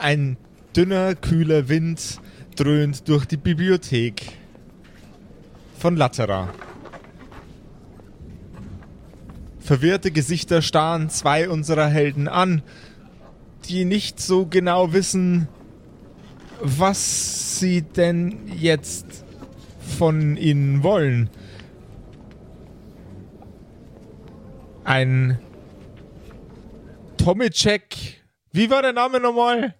Ein dünner, kühler Wind dröhnt durch die Bibliothek von Latera. Verwirrte Gesichter starren zwei unserer Helden an, die nicht so genau wissen, was sie denn jetzt von ihnen wollen. Ein Tomicek. Wie war der Name nochmal?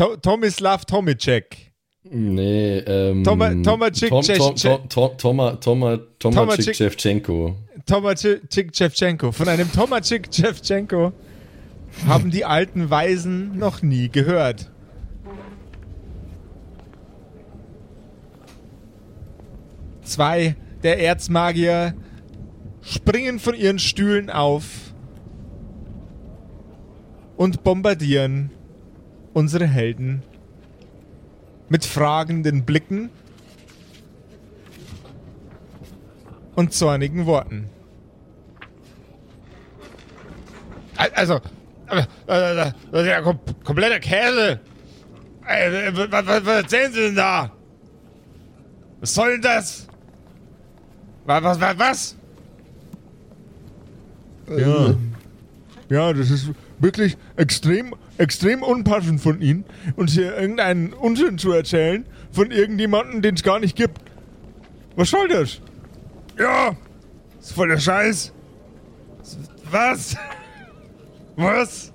To Tomislav Tomicek. Nee, ähm. Toma, Tomacik Tom, Tom, Tom, Tom, Toma, Toma, Tomacik Shevchenko. Tomacik Shevchenko. Von einem Tomacik Shevchenko haben die alten Weisen noch nie gehört. Zwei der Erzmagier springen von ihren Stühlen auf und bombardieren unsere Helden mit fragenden Blicken und zornigen Worten. Also, das ist ja kompletter Käse. Was, was, was erzählen Sie denn da? Was soll denn das? Was, was, was, was? Ja. Ja, das ist wirklich extrem, extrem unpassend von Ihnen, uns hier irgendeinen Unsinn zu erzählen von irgendjemandem, den es gar nicht gibt. Was soll das? Ja, ist voll der Scheiß. Was? Was?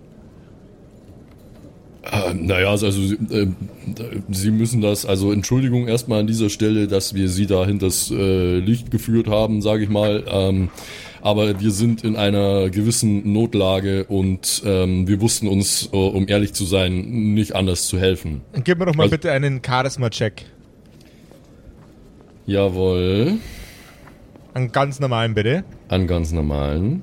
Äh, naja, also äh, Sie müssen das, also Entschuldigung erstmal an dieser Stelle, dass wir Sie da hinters äh, Licht geführt haben, sage ich mal. Ähm, aber wir sind in einer gewissen Notlage und ähm, wir wussten uns, äh, um ehrlich zu sein, nicht anders zu helfen. Gib mir doch mal also, bitte einen Charisma-Check. Jawohl. Einen ganz normalen bitte. Einen ganz normalen.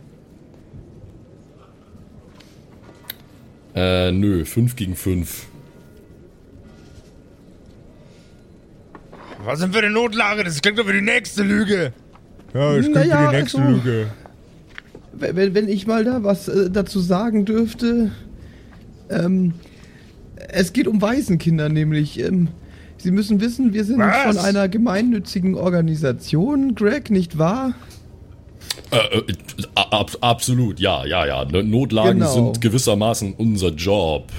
Äh, nö, 5 gegen 5. Was sind für eine Notlage? Das klingt doch wie die nächste Lüge. Ja, das klingt naja, die nächste also, Lüge. Wenn, wenn ich mal da was äh, dazu sagen dürfte. Ähm, es geht um Waisenkinder nämlich. Ähm, Sie müssen wissen, wir sind was? von einer gemeinnützigen Organisation, Greg, nicht wahr? Äh, äh, ab, absolut, ja, ja, ja. Notlagen genau. sind gewissermaßen unser Job.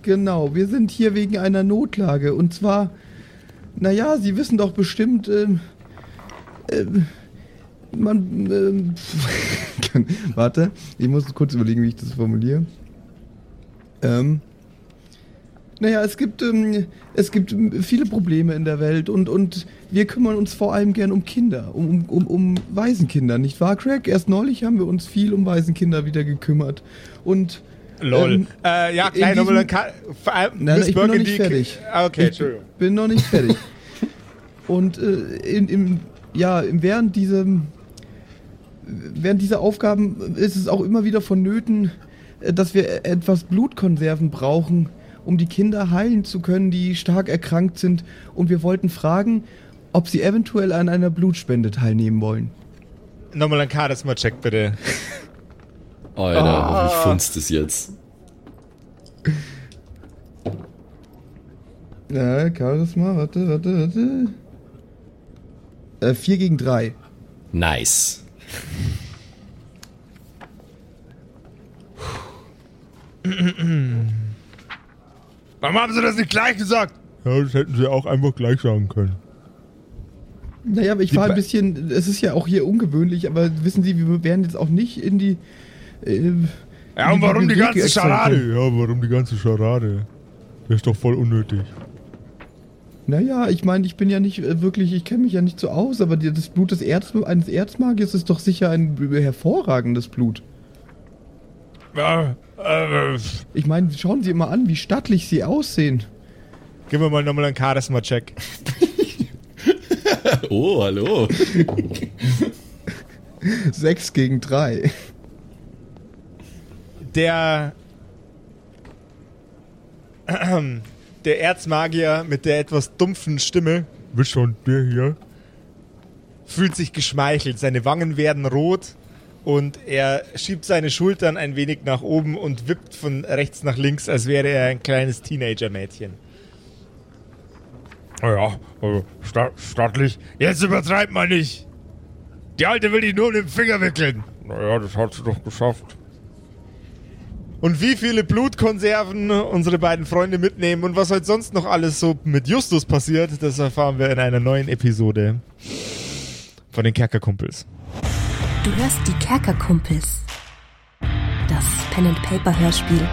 Genau, wir sind hier wegen einer Notlage. Und zwar, naja, Sie wissen doch bestimmt, ähm, ähm, man, ähm, warte, ich muss kurz überlegen, wie ich das formuliere. Ähm, naja, es gibt, ähm, es gibt viele Probleme in der Welt und, und wir kümmern uns vor allem gern um Kinder, um, um, um Waisenkinder, nicht wahr, Craig? Erst neulich haben wir uns viel um Waisenkinder wieder gekümmert. Und. Lol. Ähm, äh, ja, klein, aber dann kann. Vor allem nein, ich bin noch nicht fertig. Ah, okay, Entschuldigung. Ich bin noch nicht fertig. und äh, in, im, ja, während diesem. Während dieser Aufgaben ist es auch immer wieder vonnöten, äh, dass wir etwas Blutkonserven brauchen, um die Kinder heilen zu können, die stark erkrankt sind. Und wir wollten fragen, ob sie eventuell an einer Blutspende teilnehmen wollen. Nochmal ein Charisma-Check, bitte. Alter, ah. wie funzt es jetzt? Ja, Charisma, warte, warte, warte. Äh, 4 gegen 3. Nice. Warum haben sie das nicht gleich gesagt? Ja, das hätten sie auch einfach gleich sagen können. Naja, aber ich die war ein bisschen, es ist ja auch hier ungewöhnlich, aber wissen Sie, wir werden jetzt auch nicht in die. Äh, ja, und warum die ganze Scharade? Ja, warum die ganze Scharade? Das ist doch voll unnötig. Naja, ich meine, ich bin ja nicht äh, wirklich, ich kenne mich ja nicht so aus, aber das Blut des Erz, eines Erzmagiers ist doch sicher ein hervorragendes Blut. Ja, äh, ich meine, schauen Sie immer an, wie stattlich Sie aussehen. Gib mir mal nochmal einen Charisma-Check. oh, hallo. Sechs gegen drei. Der. Der Erzmagier mit der etwas dumpfen Stimme. Wie schon der hier? Fühlt sich geschmeichelt. Seine Wangen werden rot und er schiebt seine Schultern ein wenig nach oben und wippt von rechts nach links, als wäre er ein kleines Teenager-Mädchen. Naja, also sta stattlich. Jetzt übertreibt man nicht! Die Alte will dich nur um den Finger wickeln! Naja, das hat sie doch geschafft. Und wie viele Blutkonserven unsere beiden Freunde mitnehmen und was heute sonst noch alles so mit Justus passiert, das erfahren wir in einer neuen Episode von den Kerkerkumpels. Du hörst die Kerkerkumpels. Das Pen-and-Paper-Hörspiel.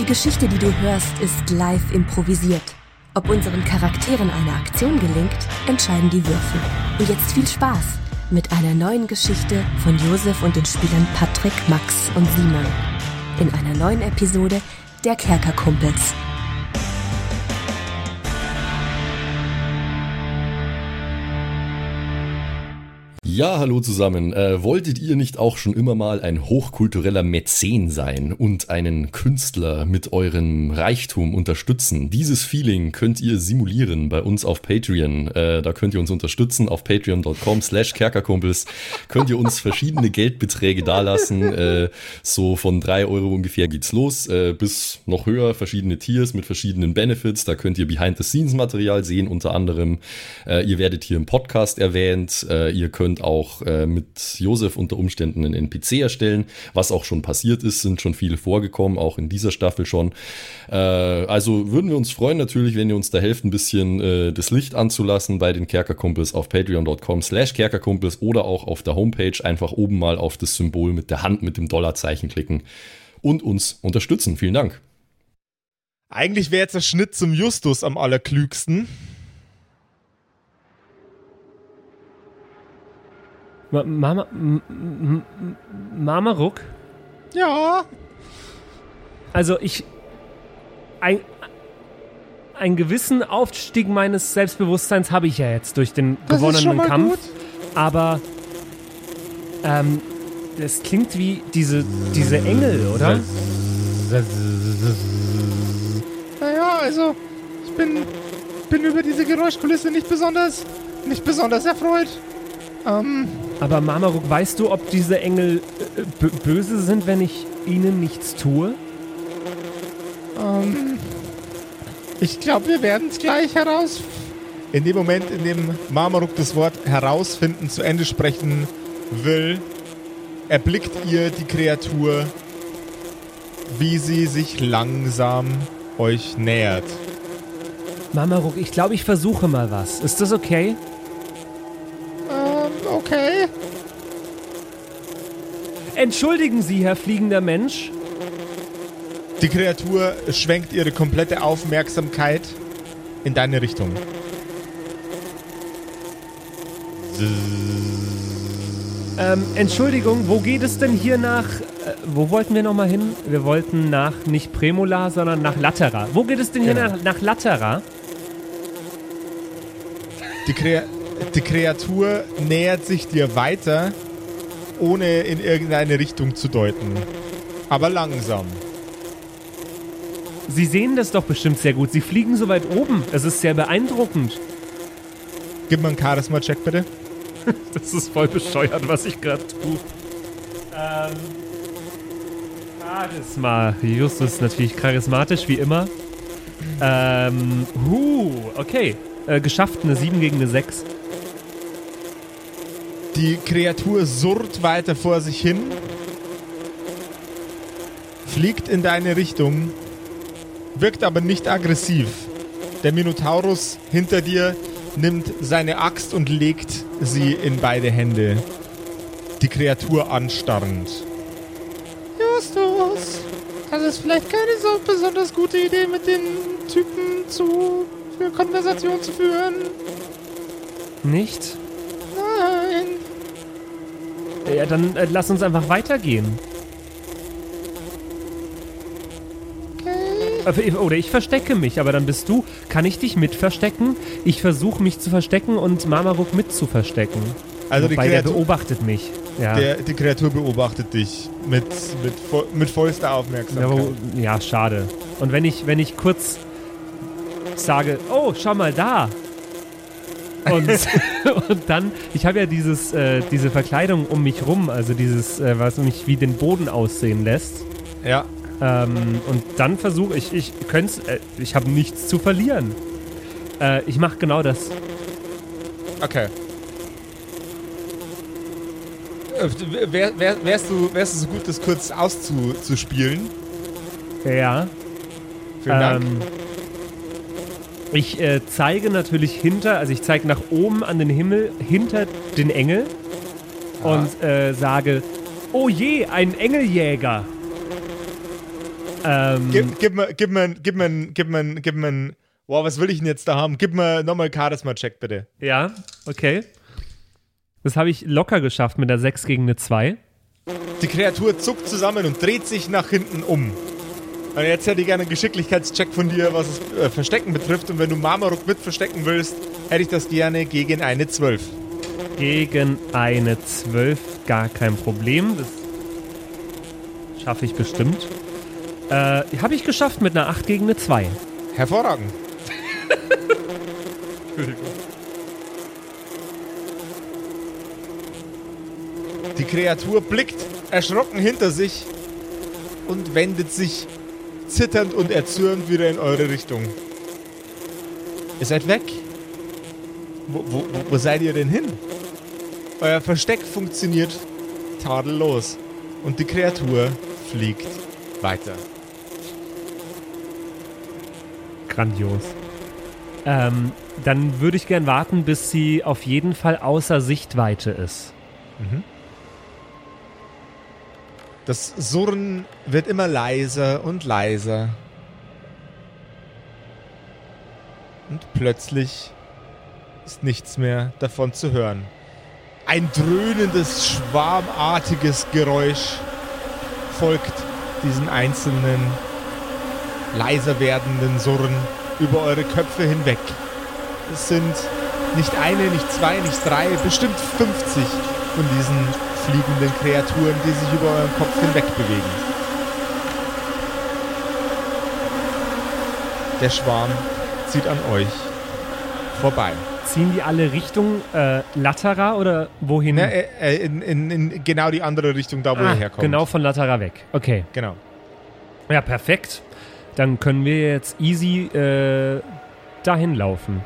Die Geschichte, die du hörst, ist live improvisiert. Ob unseren Charakteren eine Aktion gelingt, entscheiden die Würfel. Und jetzt viel Spaß mit einer neuen Geschichte von Josef und den Spielern Patrick, Max und Simon. In einer neuen Episode der Kerkerkumpels. Ja, hallo zusammen. Äh, wolltet ihr nicht auch schon immer mal ein hochkultureller Mäzen sein und einen Künstler mit eurem Reichtum unterstützen? Dieses Feeling könnt ihr simulieren bei uns auf Patreon. Äh, da könnt ihr uns unterstützen auf patreon.com slash kerkerkumpels. Könnt ihr uns verschiedene Geldbeträge dalassen. Äh, so von drei Euro ungefähr geht's los. Äh, bis noch höher, verschiedene Tiers mit verschiedenen Benefits. Da könnt ihr Behind-the-Scenes-Material sehen, unter anderem. Äh, ihr werdet hier im Podcast erwähnt. Äh, ihr könnt auch äh, mit Josef unter Umständen einen NPC erstellen, was auch schon passiert ist, sind schon viele vorgekommen, auch in dieser Staffel schon. Äh, also würden wir uns freuen natürlich, wenn ihr uns da helft, ein bisschen äh, das Licht anzulassen bei den Kerkerkumpels auf patreon.com slash kerkerkumpels oder auch auf der Homepage einfach oben mal auf das Symbol mit der Hand mit dem Dollarzeichen klicken und uns unterstützen. Vielen Dank. Eigentlich wäre jetzt der Schnitt zum Justus am allerklügsten. Ma Mama. Mama Ruck? Ja. Also ich. Ein, einen gewissen Aufstieg meines Selbstbewusstseins habe ich ja jetzt durch den Das ist schon gewonnenen mal Kampf. gut. Aber. Ähm, das klingt wie diese, diese Engel, oder? Naja, also, ich bin, bin über diese Geräuschkulisse nicht besonders, nicht besonders erfreut. Ähm, Aber Mamaruk, weißt du, ob diese Engel äh, böse sind, wenn ich ihnen nichts tue? ähm, ich glaube, wir werden es gleich heraus. In dem Moment, in dem Marmaruk das Wort herausfinden zu Ende sprechen will, erblickt ihr die Kreatur, wie sie sich langsam euch nähert. Mamaruk, ich glaube, ich versuche mal was. Ist das okay? Entschuldigen Sie, Herr fliegender Mensch. Die Kreatur schwenkt ihre komplette Aufmerksamkeit in deine Richtung. Ähm, Entschuldigung, wo geht es denn hier nach. Äh, wo wollten wir nochmal hin? Wir wollten nach nicht Premola, sondern nach Latera. Wo geht es denn hier Genau. nach, nach Latera? Die, Krea die Kreatur nähert sich dir weiter, ohne in irgendeine Richtung zu deuten. Aber langsam. Sie sehen das doch bestimmt sehr gut. Sie fliegen so weit oben. Es ist sehr beeindruckend. Gib mal einen Charisma-Check bitte. Das ist voll bescheuert, was ich gerade tue. Ähm. Charisma. Justus ist natürlich charismatisch, wie immer. Ähm. Huh, okay. Äh, geschafft, eine 7 gegen eine 6. Die Kreatur surrt weiter vor sich hin, fliegt in deine Richtung, wirkt aber nicht aggressiv. Der Minotaurus hinter dir nimmt seine Axt und legt sie in beide Hände. Die Kreatur anstarrend. Justus, das ist vielleicht keine so besonders gute Idee, mit den Typen zu für Konversation zu führen. Nicht? Ja, dann äh, lass uns einfach weitergehen. Okay. Äh, Oder ich verstecke mich, aber dann bist du. Kann ich dich mit verstecken? Ich versuche mich zu verstecken und Mamaruk mit zu verstecken. Also die Wobei der Kreatur, beobachtet mich. Ja. der, die Kreatur beobachtet dich mit, mit, mit vollster Aufmerksamkeit. ja, schade. Und wenn ich, wenn ich kurz sage, oh, schau mal da, Und, und dann, ich habe ja dieses, äh, diese Verkleidung um mich rum, also dieses, äh, was mich wie den Boden aussehen lässt. Ja. Ähm, und dann versuche ich, ich könnte äh, ich habe nichts zu verlieren. Äh, ich mache genau das. Okay. Äh, wär, wär, wärst, du, wärst du so gut, das kurz auszuspielen? Ja. Vielen Dank. Ähm, ich äh, zeige natürlich hinter, also ich zeige nach oben an den Himmel, hinter den Engel und äh, sage, oh je, ein Engeljäger. Ähm, Gib, gib mir, gib mir, gib mir, gib mir, gib mir, wow, was will ich denn jetzt da haben? Gib mir nochmal Charisma-Check, bitte. ja, okay. Das habe ich locker geschafft mit der 6 gegen eine 2. Die Kreatur zuckt zusammen und dreht sich nach hinten um. Und jetzt hätte ich gerne einen Geschicklichkeitscheck von dir, was das äh, Verstecken betrifft. Und wenn du Marmaruk mit verstecken willst, hätte ich das gerne gegen eine 12. Gegen eine 12, gar kein Problem. Das schaffe ich bestimmt. Äh, habe ich geschafft mit einer 8 gegen eine 2. Hervorragend. Die Kreatur blickt erschrocken hinter sich und wendet sich zitternd und erzürnt wieder in eure Richtung. Ihr seid weg. Wo, wo, wo, seid ihr denn hin? Euer Versteck funktioniert tadellos und die Kreatur fliegt weiter. Grandios. Ähm, dann würde ich gern warten, bis sie auf jeden Fall außer Sichtweite ist. Das Surren wird immer leiser und leiser. Und plötzlich ist nichts mehr davon zu hören. Ein dröhnendes, schwarmartiges Geräusch folgt diesen einzelnen, leiser werdenden Surren über eure Köpfe hinweg. Es sind nicht eine, nicht zwei, nicht drei, bestimmt 50 von diesen fliegenden Kreaturen, die sich über euren Kopf hinweg bewegen. Der Schwarm zieht an euch vorbei. Ziehen die alle Richtung äh, Latera oder wohin? Ne, äh, äh, in, in, in genau die andere Richtung, da wo ah, ihr herkommt. genau von Latera weg. Okay. Genau. Ja, perfekt. Dann können wir jetzt easy äh, dahin laufen.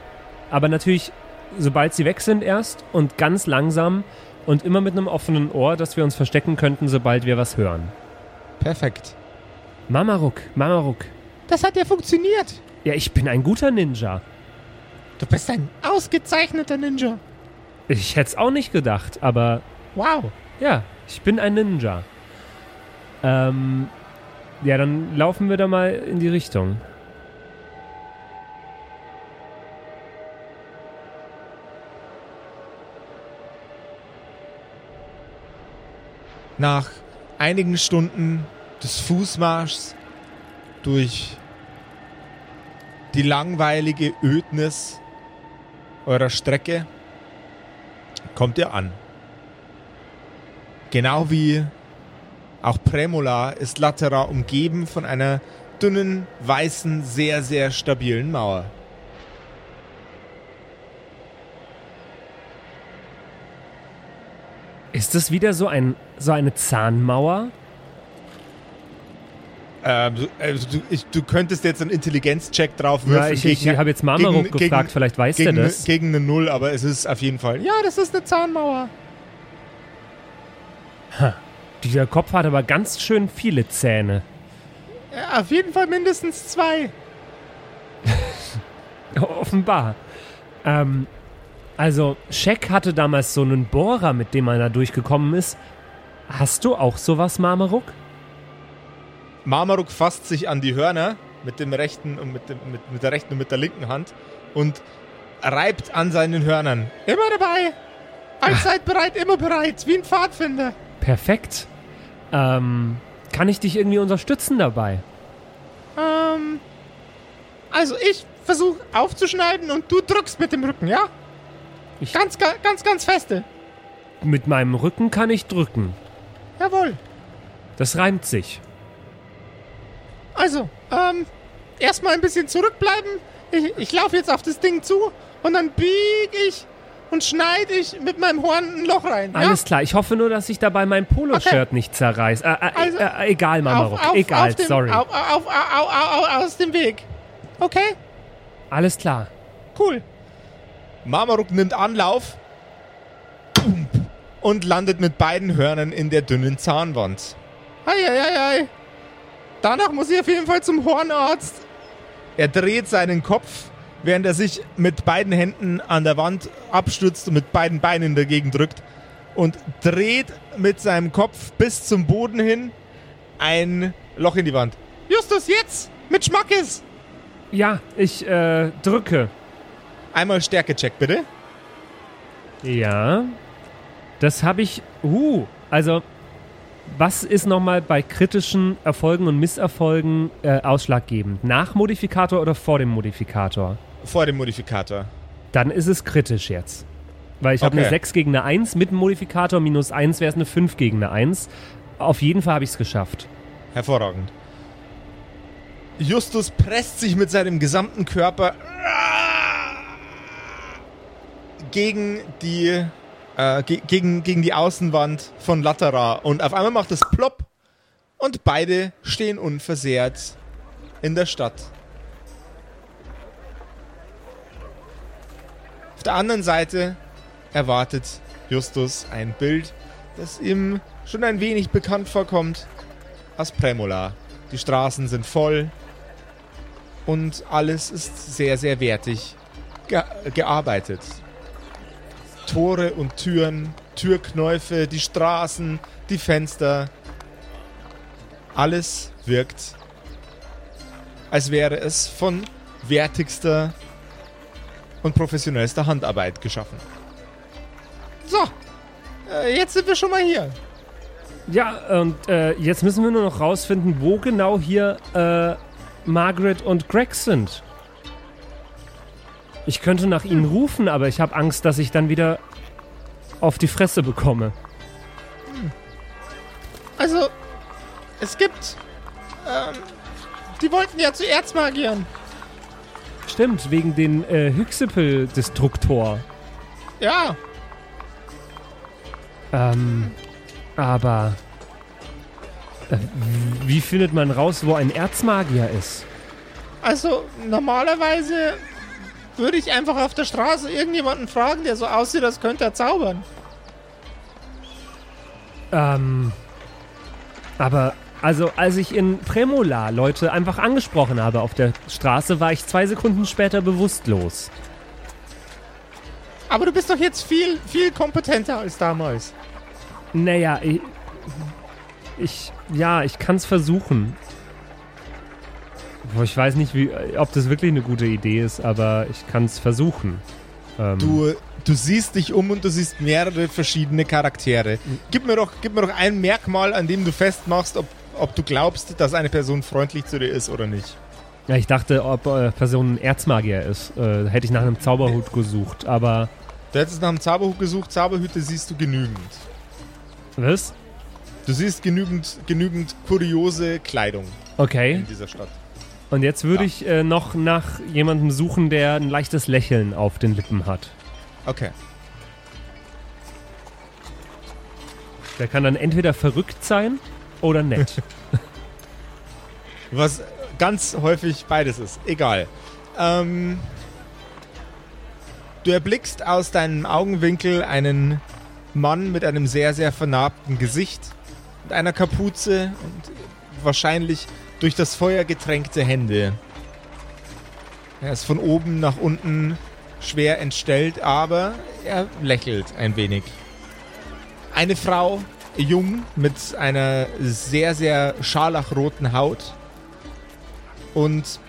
Aber natürlich, sobald sie weg sind erst und ganz langsam und immer mit einem offenen Ohr, dass wir uns verstecken könnten, sobald wir was hören. Perfekt. Mamaruk, Mamaruk. Das hat ja funktioniert. Ja, ich bin ein guter Ninja. Du bist ein ausgezeichneter Ninja. Ich hätte es auch nicht gedacht, aber Wow. ja, ich bin ein Ninja. Ähm, ja, dann laufen wir da mal in die Richtung. Nach einigen Stunden des Fußmarschs durch die langweilige Ödnis eurer Strecke kommt ihr an. Genau wie auch Premola ist Latera umgeben von einer dünnen, weißen, sehr, sehr stabilen Mauer. Ist das wieder so, ein, so eine Zahnmauer? Ähm, du- also du, ich, du könntest jetzt einen Intelligenzcheck drauf Ja, würfeln. ich, ich gegen- habe jetzt Marmaruk gegen- gefragt, gegen- vielleicht weiß gegen, der das. gegen eine Null, aber es ist auf jeden Fall. Ja, das ist eine Zahnmauer. Dieser Kopf hat aber ganz schön viele Zähne. Ja, auf jeden Fall mindestens zwei. Offenbar. Ähm, also, Shaq hatte damals so einen Bohrer, mit dem er da durchgekommen ist. Hast du auch sowas, Marmaruk? Marmaruk fasst sich an die Hörner mit dem rechten und mit, dem, mit, mit der rechten und mit der linken Hand und reibt an seinen Hörnern. Immer dabei. Allzeit bereit, immer bereit, wie ein Pfadfinder. Perfekt. Ähm, kann ich dich irgendwie unterstützen dabei? Ähm, also ich versuche aufzuschneiden und du drückst mit dem Rücken, ja? Ich- ganz, ga- ganz, ganz feste. Mit meinem Rücken kann ich drücken. Jawohl. Das reimt sich. Also, ähm, erstmal ein bisschen zurückbleiben. Ich, ich laufe jetzt auf das Ding zu Und dann bieg ich und schneide ich mit meinem Horn ein Loch rein. Alles klar. Ich hoffe nur, dass sich dabei mein Poloshirt Okay. nicht zerreißt. Äh, äh, Also, äh, egal, Mama auf, Ruck. auf, Egal, auf dem, sorry. Auf, aus dem Weg. Okay? Alles klar. Cool. Marmaruk nimmt Anlauf und landet mit beiden Hörnern in der dünnen Zahnwand. Eieiei. Danach muss ich auf jeden Fall zum Hornarzt. Er dreht seinen Kopf, während er sich mit beiden Händen an der Wand abstützt und mit beiden Beinen dagegen drückt und dreht mit seinem Kopf bis zum Boden hin ein Loch in die Wand. Justus, jetzt! Mit Schmackes! Ja, ich äh, drücke. Einmal Stärke-Check, bitte. Ja. Das habe ich. Uh, also. Was ist nochmal bei kritischen Erfolgen und Misserfolgen äh, ausschlaggebend? Nach Modifikator oder vor dem Modifikator? Vor dem Modifikator. Dann ist es kritisch jetzt. Weil ich habe Okay. eine 6 gegen eine 1 mit dem Modifikator, minus 1 wäre es eine 5 gegen eine 1. Auf jeden Fall habe ich es geschafft. Hervorragend. Justus presst sich mit seinem gesamten Körper gegen die, äh, ge gegen, gegen die Außenwand von Latera. Und auf einmal macht es plopp und beide stehen unversehrt in der Stadt. Auf der anderen Seite erwartet Justus ein Bild, das ihm schon ein wenig bekannt vorkommt aus Premola. Die Straßen sind voll und alles ist sehr, sehr wertig ge gearbeitet. Tore und Türen, Türknäufe, die Straßen, die Fenster. Alles wirkt, als wäre es von wertigster und professionellster Handarbeit geschaffen. So. Äh, jetzt sind wir schon mal hier. Ja, und äh, jetzt müssen wir nur noch rausfinden, wo genau hier äh, Margaret und Greg sind. Ich könnte nach ihnen rufen, aber ich habe Angst, dass ich dann wieder auf die Fresse bekomme. Also, es gibt. Ähm, die wollten ja zu Erzmagiern. Stimmt, wegen den äh, Hyxipel-Destruktor. Ja. Ähm, aber äh, wie findet man raus, wo ein Erzmagier ist? Also, normalerweise würde ich einfach auf der Straße irgendjemanden fragen, der so aussieht, als könnte er zaubern. Ähm, aber also als ich in Premola Leute einfach angesprochen habe auf der Straße, war ich zwei Sekunden später bewusstlos. Aber du bist doch jetzt viel, viel kompetenter als damals. Naja, ich, ich ja, ich kann es versuchen. Ich weiß nicht, wie, ob das wirklich eine gute Idee ist, aber ich kann es versuchen. Ähm, Du, du siehst dich um und du siehst mehrere verschiedene Charaktere. Gib mir doch, gib mir doch ein Merkmal, an dem du festmachst, ob, ob du glaubst, dass eine Person freundlich zu dir ist oder nicht. Ja, ich dachte, ob äh, Person ein Erzmagier ist. Äh, hätte ich nach einem Zauberhut gesucht, aber Du hättest nach einem Zauberhut gesucht, Zauberhüte siehst du genügend. was? Du siehst genügend, genügend kuriose Kleidung Okay. in dieser Stadt. Und jetzt würde Ja. ich äh, noch nach jemandem suchen, der ein leichtes Lächeln auf den Lippen hat. Okay. Der kann dann entweder verrückt sein oder nett. Was ganz häufig beides ist. Egal. Ähm, du erblickst aus deinem Augenwinkel einen Mann mit einem sehr, sehr vernarbten Gesicht, mit einer Kapuze und wahrscheinlich durch das Feuer getränkte Hände. Er ist von oben nach unten schwer entstellt, aber er lächelt ein wenig. Eine Frau, jung, mit einer sehr, sehr scharlachroten Haut und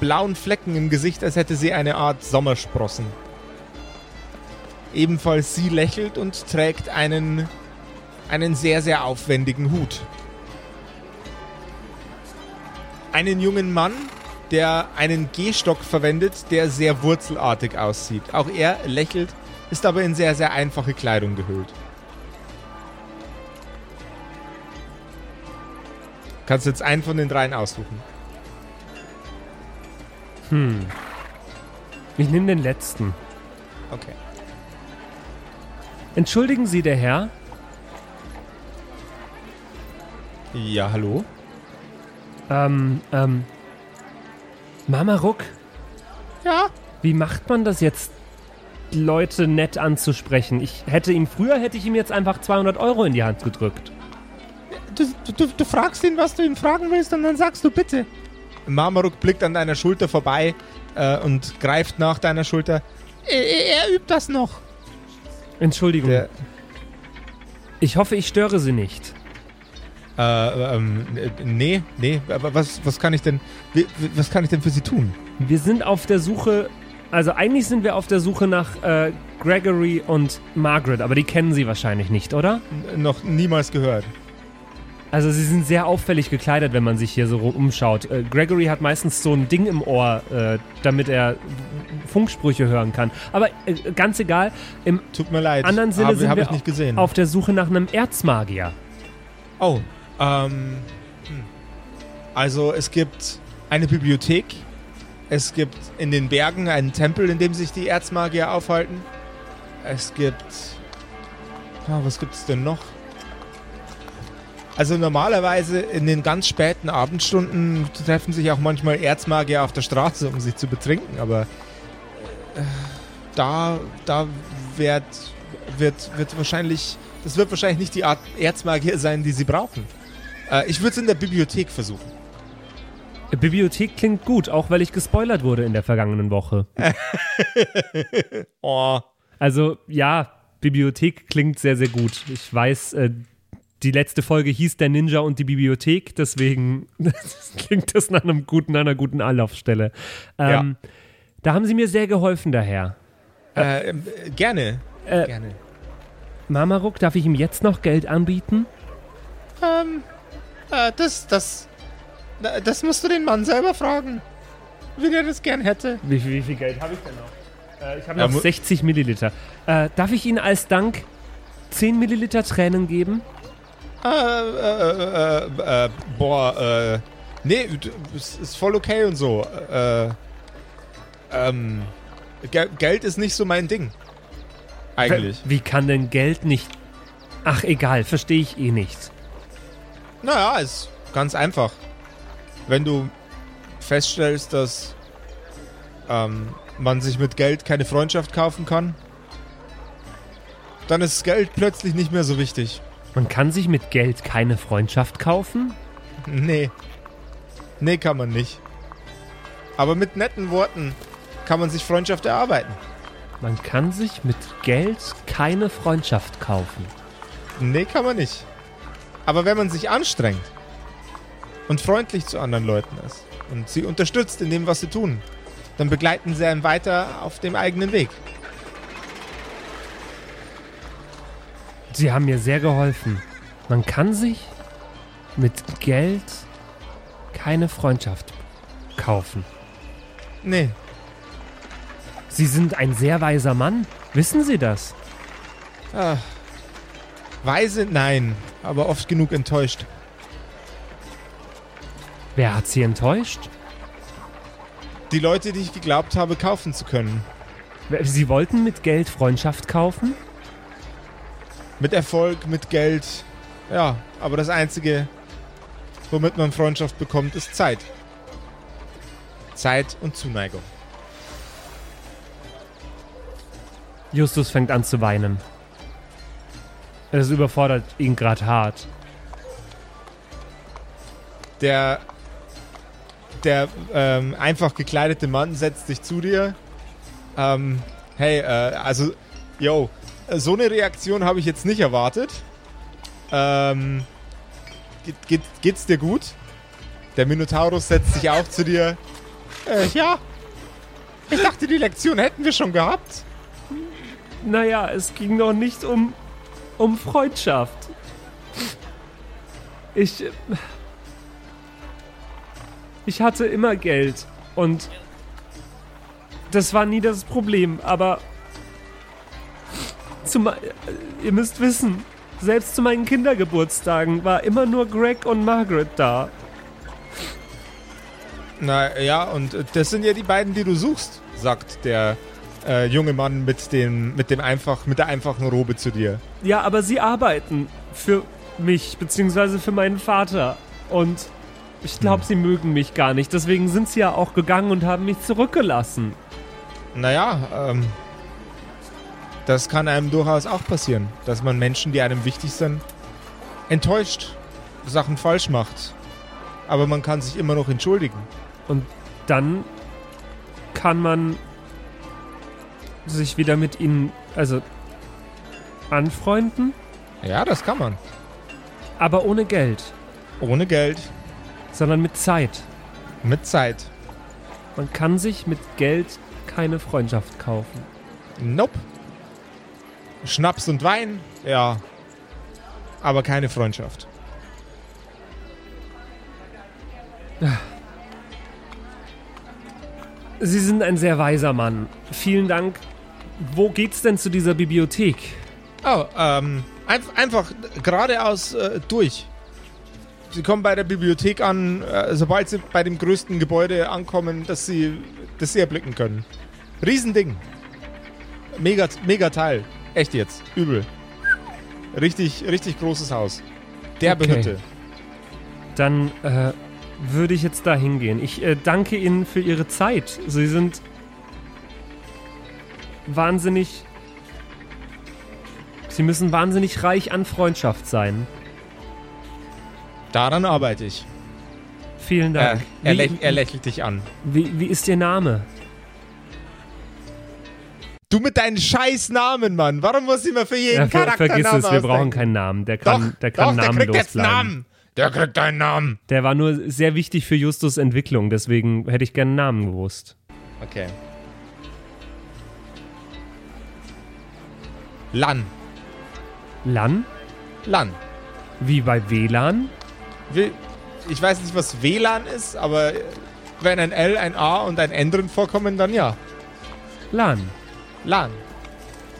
blauen Flecken im Gesicht, als hätte sie eine Art Sommersprossen. Ebenfalls sie lächelt und trägt einen, einen sehr, sehr aufwendigen Hut. Einen jungen Mann, der einen Gehstock verwendet, der sehr wurzelartig aussieht. Auch er lächelt, ist aber in sehr, sehr einfache Kleidung gehüllt. Kannst jetzt einen von den dreien aussuchen. Hm. Ich nehme den letzten. Okay. Entschuldigen Sie, der Herr. Ja, hallo? Ähm, ähm. Mama Ruck, Ja? wie macht man das jetzt, Leute nett anzusprechen? Ich hätte ihm, früher hätte ich ihm jetzt einfach 200 Euro in die Hand gedrückt. Du, du, du fragst ihn, was du ihn fragen willst, und dann sagst du bitte. Marmaruk blickt an deiner Schulter vorbei äh, und greift nach deiner Schulter. Er, er, er übt das noch. Entschuldigung. Der, ich hoffe, ich störe Sie nicht. Äh, ähm, äh, nee, nee, aber was, was kann ich denn, was kann ich denn für sie tun? Wir sind auf der Suche, also eigentlich sind wir auf der Suche nach äh, Gregory und Margaret, aber die kennen Sie wahrscheinlich nicht, oder? N noch niemals gehört. Also sie sind sehr auffällig gekleidet, wenn man sich hier so umschaut. Äh, Gregory hat meistens so ein Ding im Ohr, äh, damit er Funksprüche hören kann. Aber äh, ganz egal, im Tut mir leid. anderen Sinne hab, sind hab wir auf der Suche nach einem Erzmagier. Oh, ähm. hm. Also es gibt eine Bibliothek. Es gibt in den Bergen einen Tempel, in dem sich die Erzmagier aufhalten. Es gibt. Ah, was gibt's denn noch? Also normalerweise in den ganz späten Abendstunden treffen sich auch manchmal Erzmagier auf der Straße, um sich zu betrinken, aber äh, da, da wird, wird, wird wahrscheinlich, das wird wahrscheinlich nicht die Art Erzmagier sein, die sie brauchen. Äh, ich würde es in der Bibliothek versuchen. Äh, Bibliothek klingt gut, auch weil ich gespoilert wurde in der vergangenen Woche. Oh. Also ja, Bibliothek klingt sehr, sehr gut. Ich weiß, äh, die letzte Folge hieß der Ninja und die Bibliothek, deswegen klingt das nach einem guten, einer guten Anlaufstelle. Ähm, Da haben Sie mir sehr geholfen, daher. Äh, ähm, gerne. Äh, gerne. Mamaruk, darf ich ihm jetzt noch Geld anbieten? Ähm, äh, das, das, äh, das musst du den Mann selber fragen. Wie der das gern hätte. Wie, wie viel Geld habe ich denn noch? Äh, ich habe Ja, noch mu- 60 Milliliter. Äh, darf ich Ihnen als Dank 10 Milliliter Tränen geben? Äh, äh, äh, äh, boah, äh, nee, d- ist, ist voll okay und so. Äh, ähm, Ge Geld ist nicht so mein Ding. Eigentlich. Wie kann denn Geld nicht... Ach, egal, verstehe ich eh nicht. Naja, ist ganz einfach. Wenn du feststellst, dass ähm, man sich mit Geld keine Freundschaft kaufen kann, dann ist Geld plötzlich nicht mehr so wichtig. Man kann sich mit Geld keine Freundschaft kaufen? Nee. Nee, kann man nicht. Aber mit netten Worten kann man sich Freundschaft erarbeiten. Man kann sich mit Geld keine Freundschaft kaufen. Nee, kann man nicht. Aber wenn man sich anstrengt und freundlich zu anderen Leuten ist und sie unterstützt in dem, was sie tun, dann begleiten sie einen weiter auf dem eigenen Weg. Sie haben mir sehr geholfen. Man kann sich mit Geld keine Freundschaft kaufen. Nee, Sie sind ein sehr weiser Mann. Wissen Sie das? Ah, weise, nein, aber oft genug enttäuscht. Wer hat Sie enttäuscht? Die Leute, die ich geglaubt habe, kaufen zu können. Sie wollten mit Geld Freundschaft kaufen? Mit Erfolg, mit Geld. Ja, aber das Einzige, womit man Freundschaft bekommt, ist Zeit. Zeit und Zuneigung. Justus fängt an zu weinen. Es überfordert ihn gerade hart. Der, der ähm, einfach gekleidete Mann setzt sich zu dir. Ähm, hey, äh, also, yo, so eine Reaktion habe ich jetzt nicht erwartet. Ähm, geht, geht, geht's dir gut? Der Minotaurus setzt sich auch zu dir. Äh, ja. Ich dachte, die Lektion hätten wir schon gehabt. Naja, es ging noch nicht um, um Freundschaft. Ich. Ich hatte immer Geld und das war nie das Problem, aber zum, ihr müsst wissen, selbst zu meinen Kindergeburtstagen war immer nur Greg und Margaret da. Na ja, und das sind ja die beiden, die du suchst, sagt der äh, junge Mann mit dem, mit dem einfach, mit der einfachen Robe zu dir. Ja, aber sie arbeiten für mich, beziehungsweise für meinen Vater. Und ich glaube, sie mögen mich gar nicht. Deswegen sind sie ja auch gegangen und haben mich zurückgelassen. Naja, ähm, das kann einem durchaus auch passieren, dass man Menschen, die einem wichtig sind, enttäuscht, Sachen falsch macht. Aber man kann sich immer noch entschuldigen. Und dann kann man sich wieder mit ihnen, also anfreunden, Ja, das kann man. aber ohne Geld, Ohne Geld, sondern mit Zeit. mit Zeit. Man kann sich mit Geld keine Freundschaft kaufen. Nope. Schnaps und Wein, ja. Aber keine Freundschaft. Sie sind ein sehr weiser Mann. Vielen Dank. Wo geht's denn zu dieser Bibliothek? Oh, ähm, ein, einfach geradeaus äh, durch. Sie kommen bei der Bibliothek an, äh, sobald Sie bei dem größten Gebäude ankommen, das Sie, das Sie erblicken können. Riesending. Mega, mega Teil. Echt jetzt. Übel. Richtig, richtig großes Haus. Derbe Okay. Hütte. Dann äh, würde ich jetzt da hingehen. Ich äh, danke Ihnen für Ihre Zeit. Sie sind wahnsinnig. Sie müssen wahnsinnig reich an Freundschaft sein. Daran arbeite ich. Vielen Äh, Dank. er, wie, läch er lächelt dich an. wie, wie ist Ihr Name? Du mit deinen scheiß Namen, Mann. Warum muss ich mir für jeden Ja, ver Charakter vergiss Namen es, wir brauchen ausdenken? keinen Namen. Der kann, doch, der kann doch, der kriegt namenlos jetzt einen bleiben. Namen. Der kriegt einen Namen. Der war nur sehr wichtig für Justus Entwicklung, deswegen hätte ich gerne einen Namen gewusst. Okay. Lan. Lan? Lan. Wie bei WLAN? Ich weiß nicht, was WLAN ist, aber wenn ein L, ein A und ein N drin vorkommen, dann ja. Lan. Lan.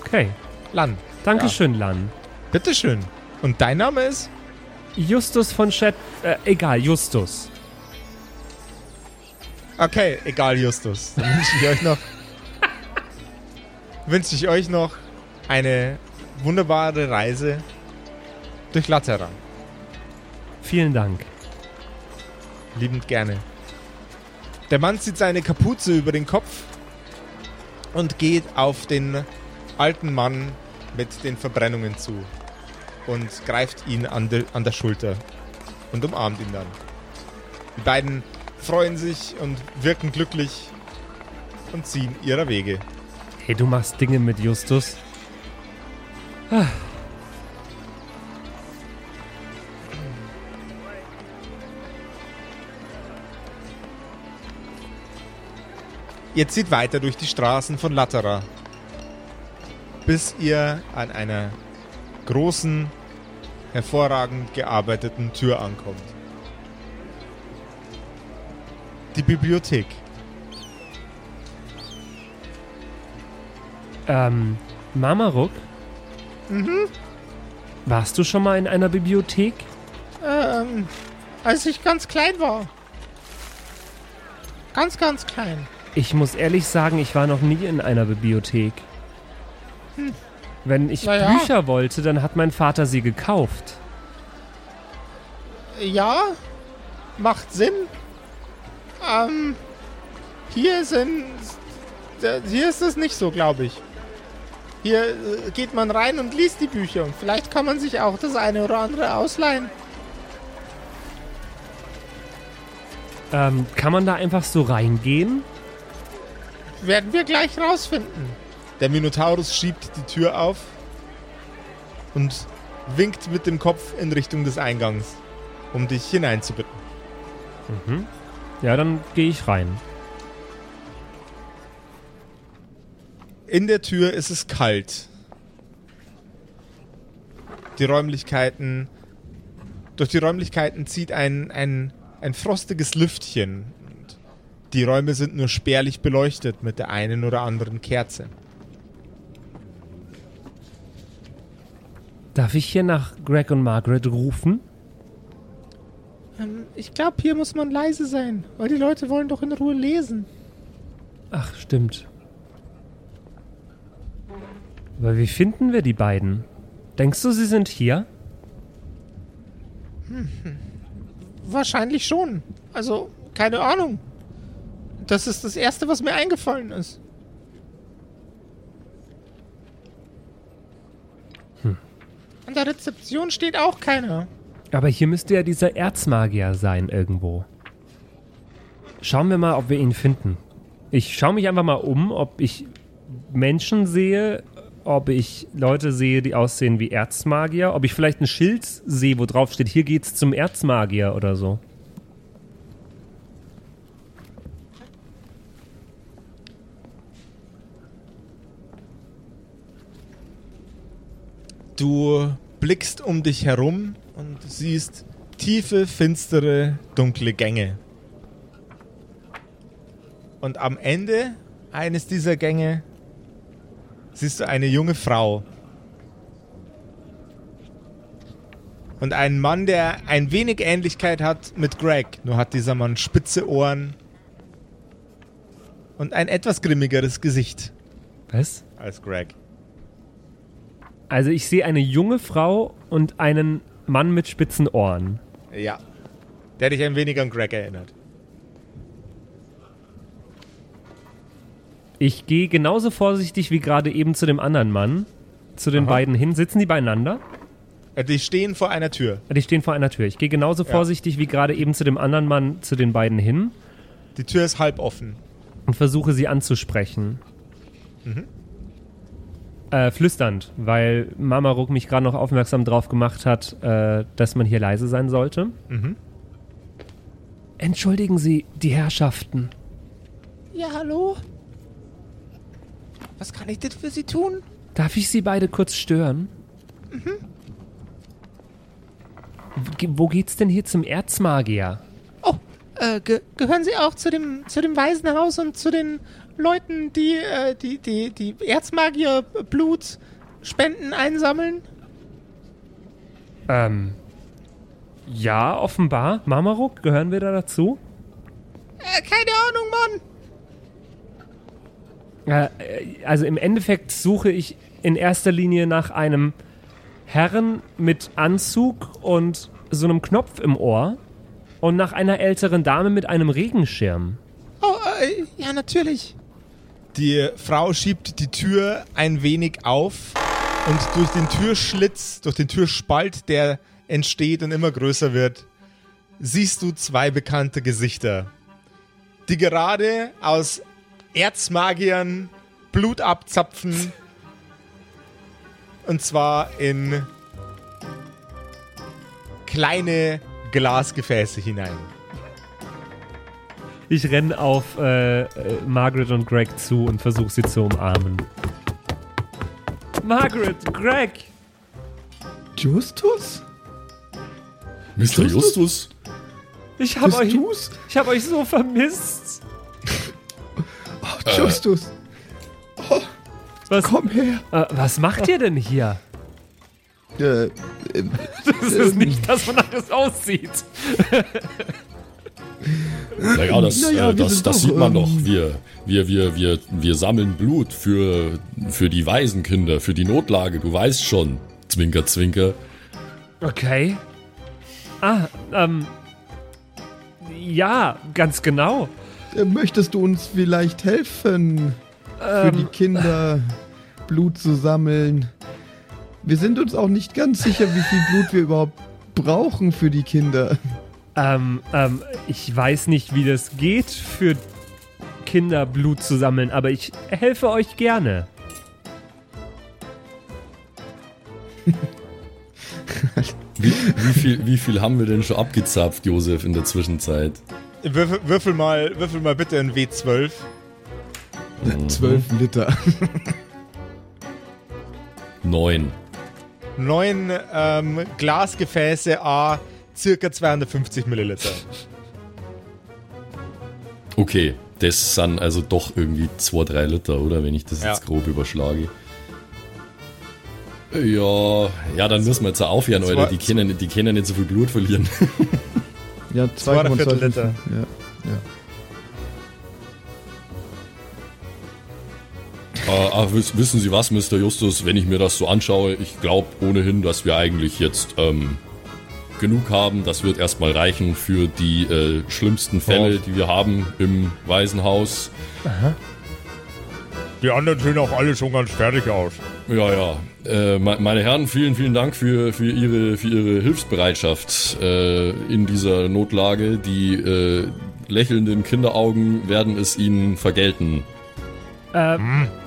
Okay. Lan. Dankeschön, Lan. Bitteschön. Und dein Name ist? Justus von Chat. Äh, egal, Justus. Okay, egal, Justus. Dann wünsche ich euch noch. wünsche ich euch noch eine wunderbare Reise durch Lateran. Vielen Dank. Liebend gerne. Der Mann zieht seine Kapuze über den Kopf und geht auf den alten Mann mit den Verbrennungen zu und greift ihn an, de, an der Schulter und umarmt ihn dann. Die beiden freuen sich und wirken glücklich und ziehen ihrer Wege. Hey, du machst Dinge mit Justus. Ihr zieht weiter durch die Straßen von Latera, bis ihr an einer großen, hervorragend gearbeiteten Tür ankommt. Die Bibliothek. Ähm, Mamaruk? Mhm. Warst du schon mal in einer Bibliothek? Ähm, als ich ganz klein war. Ganz, ganz klein. Ich muss ehrlich sagen, ich war noch nie in einer Bibliothek. Wenn ich Naja. Bücher wollte, dann hat mein Vater sie gekauft. Ja, macht Sinn. Ähm, hier sind. Hier ist es nicht so, glaube ich. Hier äh, geht man rein und liest die Bücher und vielleicht kann man sich auch das eine oder andere ausleihen. Ähm, kann man da einfach so reingehen? Werden wir gleich rausfinden. Der Minotaurus schiebt die Tür auf und winkt mit dem Kopf in Richtung des Eingangs, um dich hineinzubitten. Mhm. Ja, dann gehe ich rein. In der Tür ist es kalt. Die Räumlichkeiten. Durch die Räumlichkeiten zieht ein, ein, ein frostiges Lüftchen. Und die Räume sind nur spärlich beleuchtet mit der einen oder anderen Kerze. Darf ich hier nach Greg und Margaret rufen? Ähm, ich glaube, hier muss man leise sein, weil die Leute wollen doch in Ruhe lesen. Ach, stimmt. Aber wie finden wir die beiden? Denkst du, sie sind hier? Wahrscheinlich schon. Also, keine Ahnung. Das ist das Erste, was mir eingefallen ist. An der Rezeption steht auch keiner. Aber hier müsste ja dieser Erzmagier sein irgendwo. Schauen wir mal, ob wir ihn finden. Ich schaue mich einfach mal um, ob ich Menschen sehe, ob ich Leute sehe, die aussehen wie Erzmagier, ob ich vielleicht ein Schild sehe, wo drauf steht, hier geht's zum Erzmagier oder so. Du blickst um dich herum und siehst tiefe, finstere, dunkle Gänge. Und am Ende eines dieser Gänge siehst du eine junge Frau. Und einen Mann, der ein wenig Ähnlichkeit hat mit Greg. Nur hat dieser Mann spitze Ohren und ein etwas grimmigeres Gesicht Was? als Greg. Also ich sehe eine junge Frau und einen Mann mit spitzen Ohren. Ja. Der dich ein wenig an Greg erinnert. Ich gehe genauso vorsichtig wie gerade eben zu dem anderen Mann, zu den Aha. beiden hin. Sitzen die beieinander? Äh, Die stehen vor einer Tür. Die stehen vor einer Tür. Ich gehe genauso Ja. vorsichtig wie gerade eben zu dem anderen Mann, zu den beiden hin Die Tür ist halb offen. und versuche sie anzusprechen. Äh, flüsternd, weil Mama Ruck mich gerade noch aufmerksam drauf gemacht hat, äh, dass man hier leise sein sollte. Mhm. Entschuldigen Sie, die Herrschaften. Ja, hallo? Was kann ich denn für Sie tun? Darf ich Sie beide kurz stören? Ge- Wo geht's denn hier zum Erzmagier? Oh, äh, ge gehören Sie auch zu dem, zu dem Waisenhaus und zu den Leuten, die, äh, die, die, die Erzmagier Blut Spenden einsammeln? Ähm. Ja, offenbar. Mamaruk, gehören wir da dazu? Äh, keine Ahnung, Mann. Also im Endeffekt suche ich in erster Linie nach einem Herrn mit Anzug und so einem Knopf im Ohr und nach einer älteren Dame mit einem Regenschirm. Oh, äh, ja, natürlich. Die Frau schiebt die Tür ein wenig auf und durch den Türschlitz, durch den Türspalt, der entsteht und immer größer wird, siehst du zwei bekannte Gesichter, die gerade aus Erzmagiern Blut abzapfen und zwar in kleine Glasgefäße hinein. Ich renne auf äh, äh, Margaret und Greg zu und versuche sie zu umarmen. Margaret, Greg! Justus? Mr. Justus? Ich hab, euch, Justus? ich hab euch so vermisst. Oh, Justus, Was, komm her. äh, was macht ihr denn hier? Äh, äh, Das ist nicht das, wonach es aussieht. Naja, das, Naja, äh, das, das doch, sieht man ähm, doch. Wir, wir, wir, wir, wir sammeln Blut für, für die Waisenkinder, für die Notlage. Du weißt schon. Zwinker, zwinker. Okay. Ah, ähm. Ja, ganz genau. Äh, möchtest du uns vielleicht helfen, für die Ähm, Kinder Blut zu sammeln? Wir sind uns auch nicht ganz sicher, wie viel Blut wir überhaupt brauchen für die Kinder. ähm, ähm, ich weiß nicht, wie das geht, für Kinder Blut zu sammeln, aber ich helfe euch gerne. Wie, wie, viel, wie viel haben wir denn schon abgezapft, Josef, in der Zwischenzeit? Würfel, würfel, mal, würfel mal bitte ein W12. Zwölf Liter. Neun. Neun ähm, Glasgefäße A, circa 250 Milliliter. Okay, das sind also doch irgendwie zwei, drei Liter, oder? Wenn ich das Ja. jetzt grob überschlage. Ja, ja, dann müssen wir jetzt auch aufhören, Alter. Die können, die können nicht so viel Blut verlieren. Ja, Zwei oder 2,2 Viertel Liter. Ja, ja. Aber wiss- wissen Sie was, Mr. Justus, wenn ich mir das so anschaue, ich glaube ohnehin, dass wir eigentlich jetzt ähm, genug haben. Das wird erstmal reichen für die äh, schlimmsten Fälle, die wir haben im Waisenhaus. Die anderen sehen auch alle schon ganz fertig aus. Ja, ja. Äh, me- meine Herren, vielen, vielen Dank für, für, Ihre, für Ihre Hilfsbereitschaft äh, in dieser Notlage. Die äh, lächelnden Kinderaugen werden es Ihnen vergelten. Äh,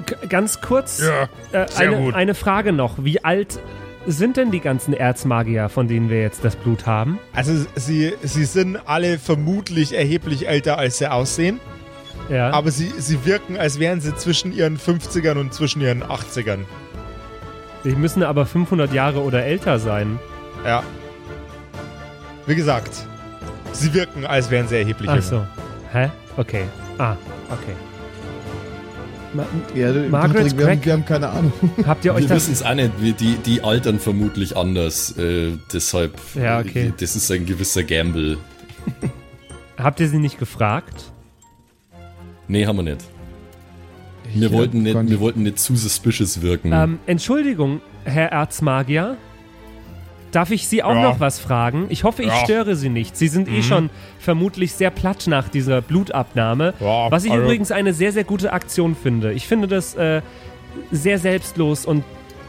g- ganz kurz, Ja, äh, eine, eine Frage noch. Wie alt sind denn die ganzen Erzmagier, von denen wir jetzt das Blut haben? Also sie, sie sind alle vermutlich erheblich älter, als sie aussehen. Ja. Aber sie, sie wirken, als wären sie zwischen ihren 50ern und zwischen ihren 80ern. Die müssen aber 500 Jahre oder älter sein. Ja. Wie gesagt, sie wirken, als wären sie erheblich Ach jünger. so. Hä? Okay. Ah, okay. Ma Ja, Margaret Patrick, wir, haben, wir haben keine Ahnung. habt ihr euch Wir das... wissen es auch nicht, wir- die, die altern vermutlich anders. Äh, deshalb, Ja, okay. äh, das ist ein gewisser Gamble. Habt ihr sie nicht gefragt? Nee, haben wir nicht. Wir, wollten, nicht, wir wollten nicht zu suspicious wirken. Ähm, Entschuldigung, Herr Erzmagier. Darf ich Sie auch Ja. noch was fragen? Ich hoffe, ich Ja. störe Sie nicht. Sie sind eh schon vermutlich sehr platt nach dieser Blutabnahme. Ja, was ich also- übrigens eine sehr, sehr gute Aktion finde. Ich finde das äh, sehr selbstlos und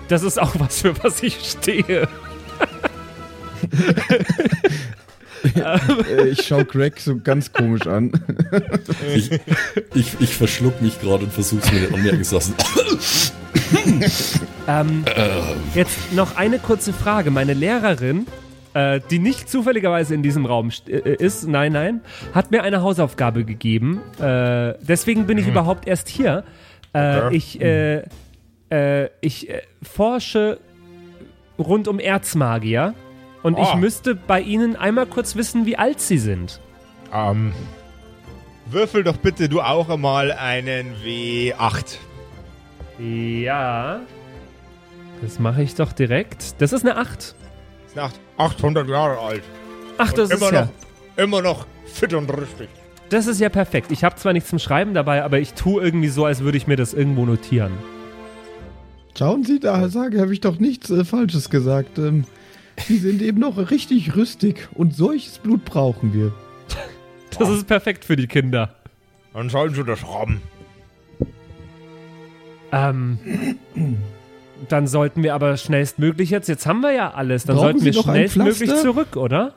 das ist auch was, für was ich stehe. Äh, ich schau Greg so ganz komisch an. ich, ich, ich verschluck mich gerade und versuche es mir nicht anmerken zu lassen. Ähm, jetzt noch eine kurze Frage. Meine Lehrerin, äh, die nicht zufälligerweise in diesem Raum st- äh, ist, nein, nein, hat mir eine Hausaufgabe gegeben. Äh, deswegen bin ich überhaupt erst hier. Äh, Okay. Ich, äh, äh, ich äh, forsche rund um Erzmagier und ich Ah. müsste bei Ihnen einmal kurz wissen, wie alt Sie sind. Ähm, Würfel doch bitte du auch einmal einen W8. Ja. Das mache ich doch direkt. Das ist eine 8. Ist eine Acht. 800 Jahre alt. Ach, das immer ist ja. noch, immer noch fit und richtig. Das ist ja perfekt. Ich habe zwar nichts zum Schreiben dabei, aber ich tue irgendwie so, als würde ich mir das irgendwo notieren. Schauen Sie, da sage, habe ich doch nichts äh, Falsches gesagt. Ähm, Sie sind eben noch richtig rüstig und solches Blut brauchen wir. Das ist perfekt für die Kinder. Dann sollen sie das haben. Ähm, dann sollten wir aber schnellstmöglich jetzt, jetzt haben wir ja alles, dann Brauchen sollten Sie wir noch ein schnellstmöglich Pflaster? zurück, oder?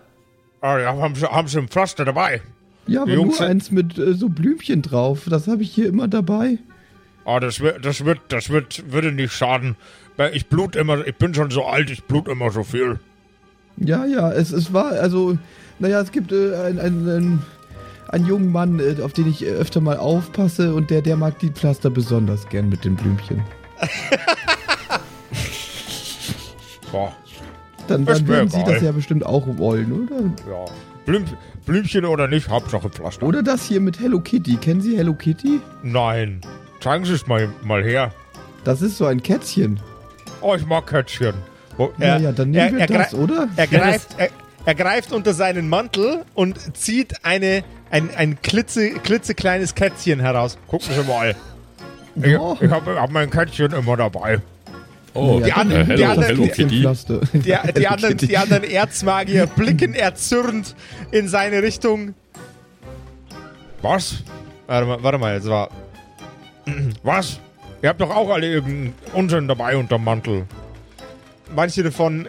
Ah, ja, haben sie, haben sie ein Pflaster dabei. Ja, aber Die Jungs nur sind- eins mit äh, so Blümchen drauf. Das habe ich hier immer dabei. Ah, das wird, das wird, das wird, würde nicht schaden. Weil Ich blut immer, ich bin schon so alt, ich blut immer so viel. Ja, ja, es, es war, also, naja, es gibt äh, einen, einen, einen, einen jungen Mann, äh, auf den ich äh, öfter mal aufpasse und der, der mag die Pflaster besonders gern mit den Blümchen. Boah, Dann, dann würden Sie das ja bestimmt auch wollen, oder? ja. Blüm, Blümchen oder nicht, Hauptsache Pflaster. Oder das hier mit Hello Kitty. Kennen Sie Hello Kitty? Nein. Zeigen Sie es mal, mal her. Das ist so ein Kätzchen. Oh, ich mag Kätzchen. Wo, Ja, ja, dann nehmen wir er das, oder? Er Ja, greift, er, er greift unter seinen Mantel und zieht eine, ein, ein klitze, klitzekleines Kätzchen heraus. Gucken Sie mal. Ich, Oh. ich habe hab mein Kätzchen immer dabei. Oh, Ja, an- die anderen- die anderen Erzmagier blicken erzürnt in seine Richtung. Was? Warte mal, warte mal, jetzt war. Was? Ihr habt doch auch alle irgendeinen Unsinn dabei unterm Mantel. Manche davon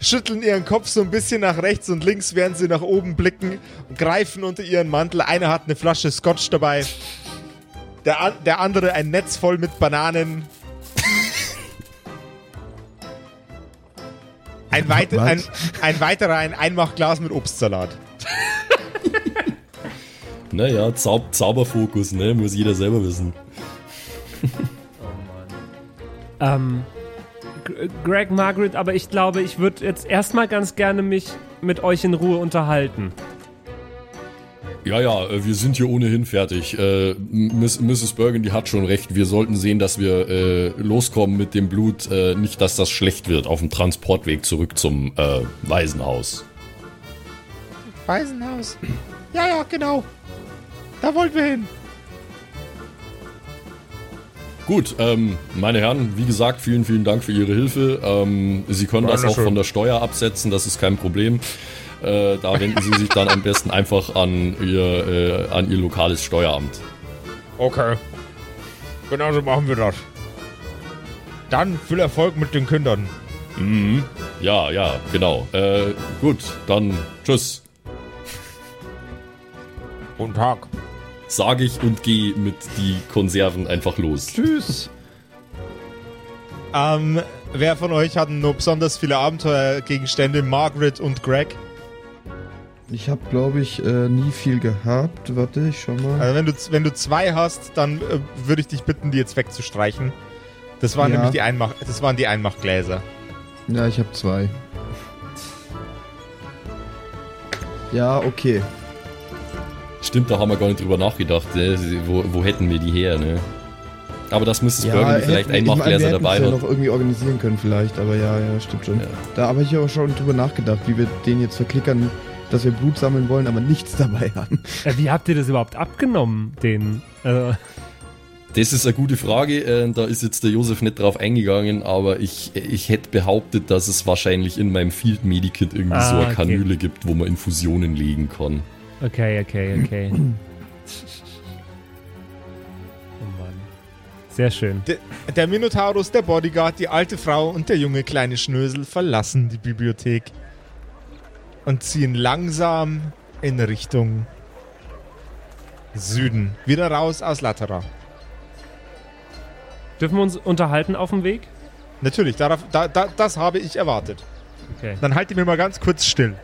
schütteln ihren Kopf so ein bisschen nach rechts und links, während sie nach oben blicken und greifen unter ihren Mantel. Einer hat eine Flasche Scotch dabei. Der, an, der andere ein Netz voll mit Bananen. Ein, weit, Was? ein, ein weiterer ein Einmachglas mit Obstsalat. Naja, Zau Zauberfokus, ne? Muss jeder selber wissen. Ähm, G- Greg, Margaret, aber ich glaube, ich würde jetzt erstmal ganz gerne mich mit euch in Ruhe unterhalten. Ja, ja, äh, wir sind hier ohnehin fertig. Äh, Miss, Mrs. Burgundy hat schon recht. Wir sollten sehen, dass wir äh, loskommen mit dem Blut. Äh, nicht, dass das schlecht wird auf dem Transportweg zurück zum äh, Waisenhaus. Waisenhaus. Ja, ja, genau. Da wollten wir hin. Gut, ähm, meine Herren, wie gesagt, vielen, vielen Dank für Ihre Hilfe. Ähm, Sie können das auch von der Steuer absetzen, das ist kein Problem. Äh, da wenden Sie sich dann am besten einfach an Ihr, äh, an Ihr lokales Steueramt. Okay. Genau so machen wir das. Dann viel Erfolg mit den Kindern. Mhm. Ja, ja, genau. Äh, gut, dann tschüss. Guten Tag. Sage ich und gehe mit die Konserven einfach los. Tschüss. Ähm, wer von euch hat noch besonders viele Abenteuergegenstände? Margaret und Greg? Ich habe, glaube ich, äh, nie viel gehabt. Warte, ich schau mal. Also wenn du, wenn du zwei hast, dann äh, würde ich dich bitten, die jetzt wegzustreichen. Das waren Ja. nämlich die Einmach, das waren die Einmachgläser. Ja, ich habe zwei. Ja, okay. Stimmt, da haben wir gar nicht drüber nachgedacht. Ne? Wo, wo hätten wir die her, ne? Aber das müsste Ja, Burgundy vielleicht Einmachgläser hätten dabei es ja hat. noch irgendwie organisieren können vielleicht, aber ja, ja, stimmt schon. Ja. Da habe ich aber schon drüber nachgedacht, wie wir den jetzt verklickern, dass wir Blut sammeln wollen, aber nichts dabei haben. Wie habt ihr das überhaupt abgenommen, den? Äh, Das ist eine gute Frage. Äh, da ist jetzt der Josef nicht drauf eingegangen, aber ich, ich hätte behauptet, dass es wahrscheinlich in meinem Field Medikit irgendwie Ah, so eine okay. Kanüle gibt, wo man Infusionen legen kann. Okay, okay, okay. oh Mann. Sehr schön. Der, der Minotaurus, der Bodyguard, die alte Frau und der junge kleine Schnösel verlassen die Bibliothek und ziehen langsam in Richtung Süden. Wieder raus aus Latera. Dürfen wir uns unterhalten auf dem Weg? Natürlich, darauf, da, da, das habe ich erwartet. Okay. Dann haltet mir mal ganz kurz still.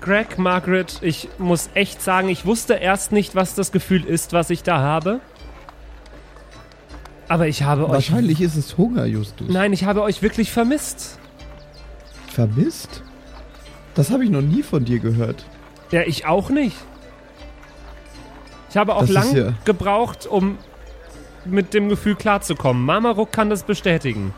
Greg, Margaret, ich muss echt sagen, ich wusste erst nicht, was das Gefühl ist, was ich da habe. Aber ich habe euch. Wahrscheinlich ist es Hunger, Justus. Nein, ich habe euch wirklich vermisst. Vermisst? Das habe ich noch nie von dir gehört. Ja, ich auch nicht. Ich habe auch Das lang ja- gebraucht, um mit dem Gefühl klarzukommen. Mama Ruck kann das bestätigen.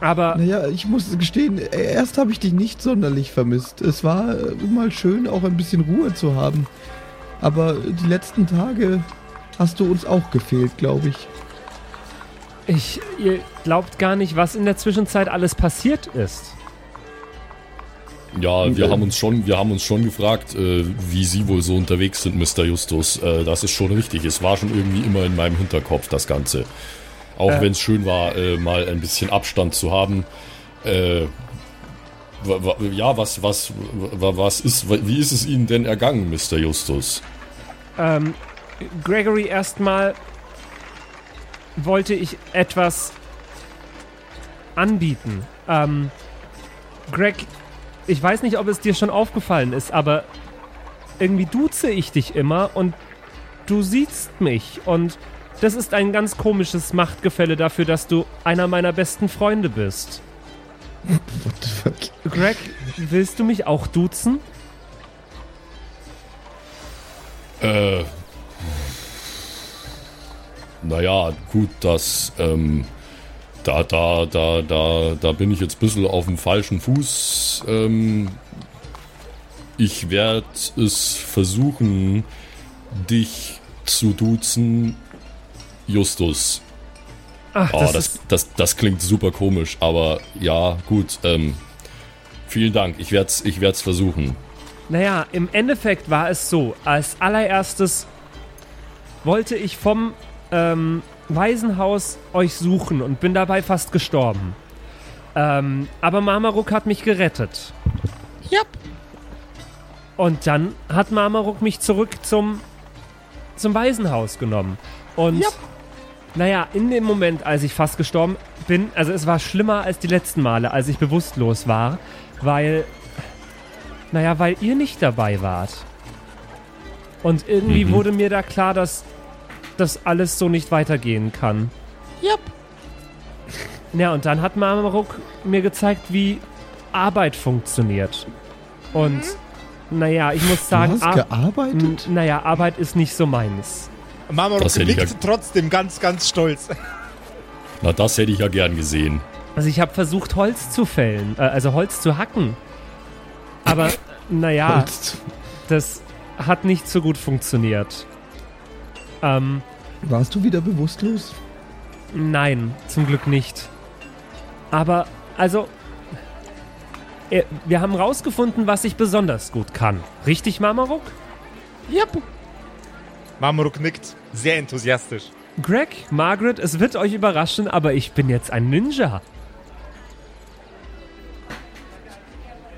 Aber Naja, ich muss gestehen, erst habe ich dich nicht sonderlich vermisst. Es war äh, mal schön, auch ein bisschen Ruhe zu haben. Aber die letzten Tage hast du uns auch gefehlt, glaube ich. ich, ihr glaubt gar nicht, was in der Zwischenzeit alles passiert ist. Ja, wir haben uns schon, wir haben uns schon gefragt, äh, wie Sie wohl so unterwegs sind, Mr. Justus. Äh, das ist schon richtig. Es war schon irgendwie immer in meinem Hinterkopf, das Ganze. Auch Äh. wenn es schön war, äh, mal ein bisschen Abstand zu haben. Äh, ja, was, was, wa- was ist, wie ist es Ihnen denn ergangen, Mr. Justus? Ähm, Gregory, erstmal wollte ich etwas anbieten. Ähm, Greg, ich weiß nicht, ob es dir schon aufgefallen ist, aber irgendwie duze ich dich immer und du siehst mich und das ist ein ganz komisches Machtgefälle dafür, dass du einer meiner besten Freunde bist. What the fuck? Greg, willst du mich auch duzen? Äh, naja, gut, das, ähm, da, da, da, da, da bin ich jetzt ein bisschen auf dem falschen Fuß. Ähm, ich werde es versuchen, dich zu duzen, Justus. Ach, Oh, das, das, das, das klingt super komisch, aber ja, gut, ähm, vielen Dank. Ich werde es ich werd's versuchen. Naja, im Endeffekt war es so, als allererstes wollte ich vom ähm, Waisenhaus euch suchen und bin dabei fast gestorben. Ähm, aber Marmaruk hat mich gerettet. Yep. Und dann hat Marmaruk mich zurück zum, zum Waisenhaus genommen. Und Ja. Naja, in dem Moment, als ich fast gestorben bin, also es war schlimmer als die letzten Male, als ich bewusstlos war, weil, naja, weil ihr nicht dabei wart. Und irgendwie Mhm. wurde mir da klar, dass das alles so nicht weitergehen kann. Yep. Ja, und dann hat Marmaruk mir gezeigt, wie Arbeit funktioniert. Und naja, ich muss Du sagen, hast Ar- gearbeitet? Naja, Arbeit ist nicht so meins. Ich nickt ja- trotzdem ganz, ganz stolz. Na, das hätte ich ja gern gesehen. Also ich habe versucht, Holz zu fällen, äh, also Holz zu hacken. Aber naja, Holz. das hat nicht so gut funktioniert. Ähm, Warst du wieder bewusstlos? nein, zum Glück nicht. Aber, also, äh, wir haben rausgefunden, was ich besonders gut kann. Richtig, Marmaruk? Yep. Mamruk nickt, sehr enthusiastisch. Greg, Margaret, es wird euch überraschen, aber ich bin jetzt ein Ninja.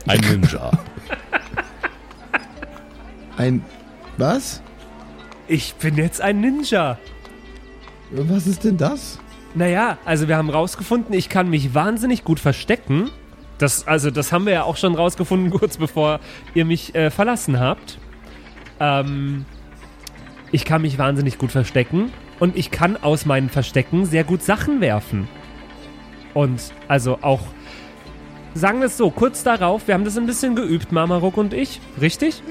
Ein Ninja. Ein. Was? Ich bin jetzt ein Ninja. Was ist denn das? Naja, also wir haben rausgefunden, ich kann mich wahnsinnig gut verstecken. Das, also, das haben wir ja auch schon rausgefunden, kurz bevor ihr mich äh, verlassen habt. Ähm, ich kann mich wahnsinnig gut verstecken und ich kann aus meinen Verstecken sehr gut Sachen werfen. Und also auch, sagen wir es so, kurz darauf, wir haben das ein bisschen geübt, Mamaruk und ich, richtig?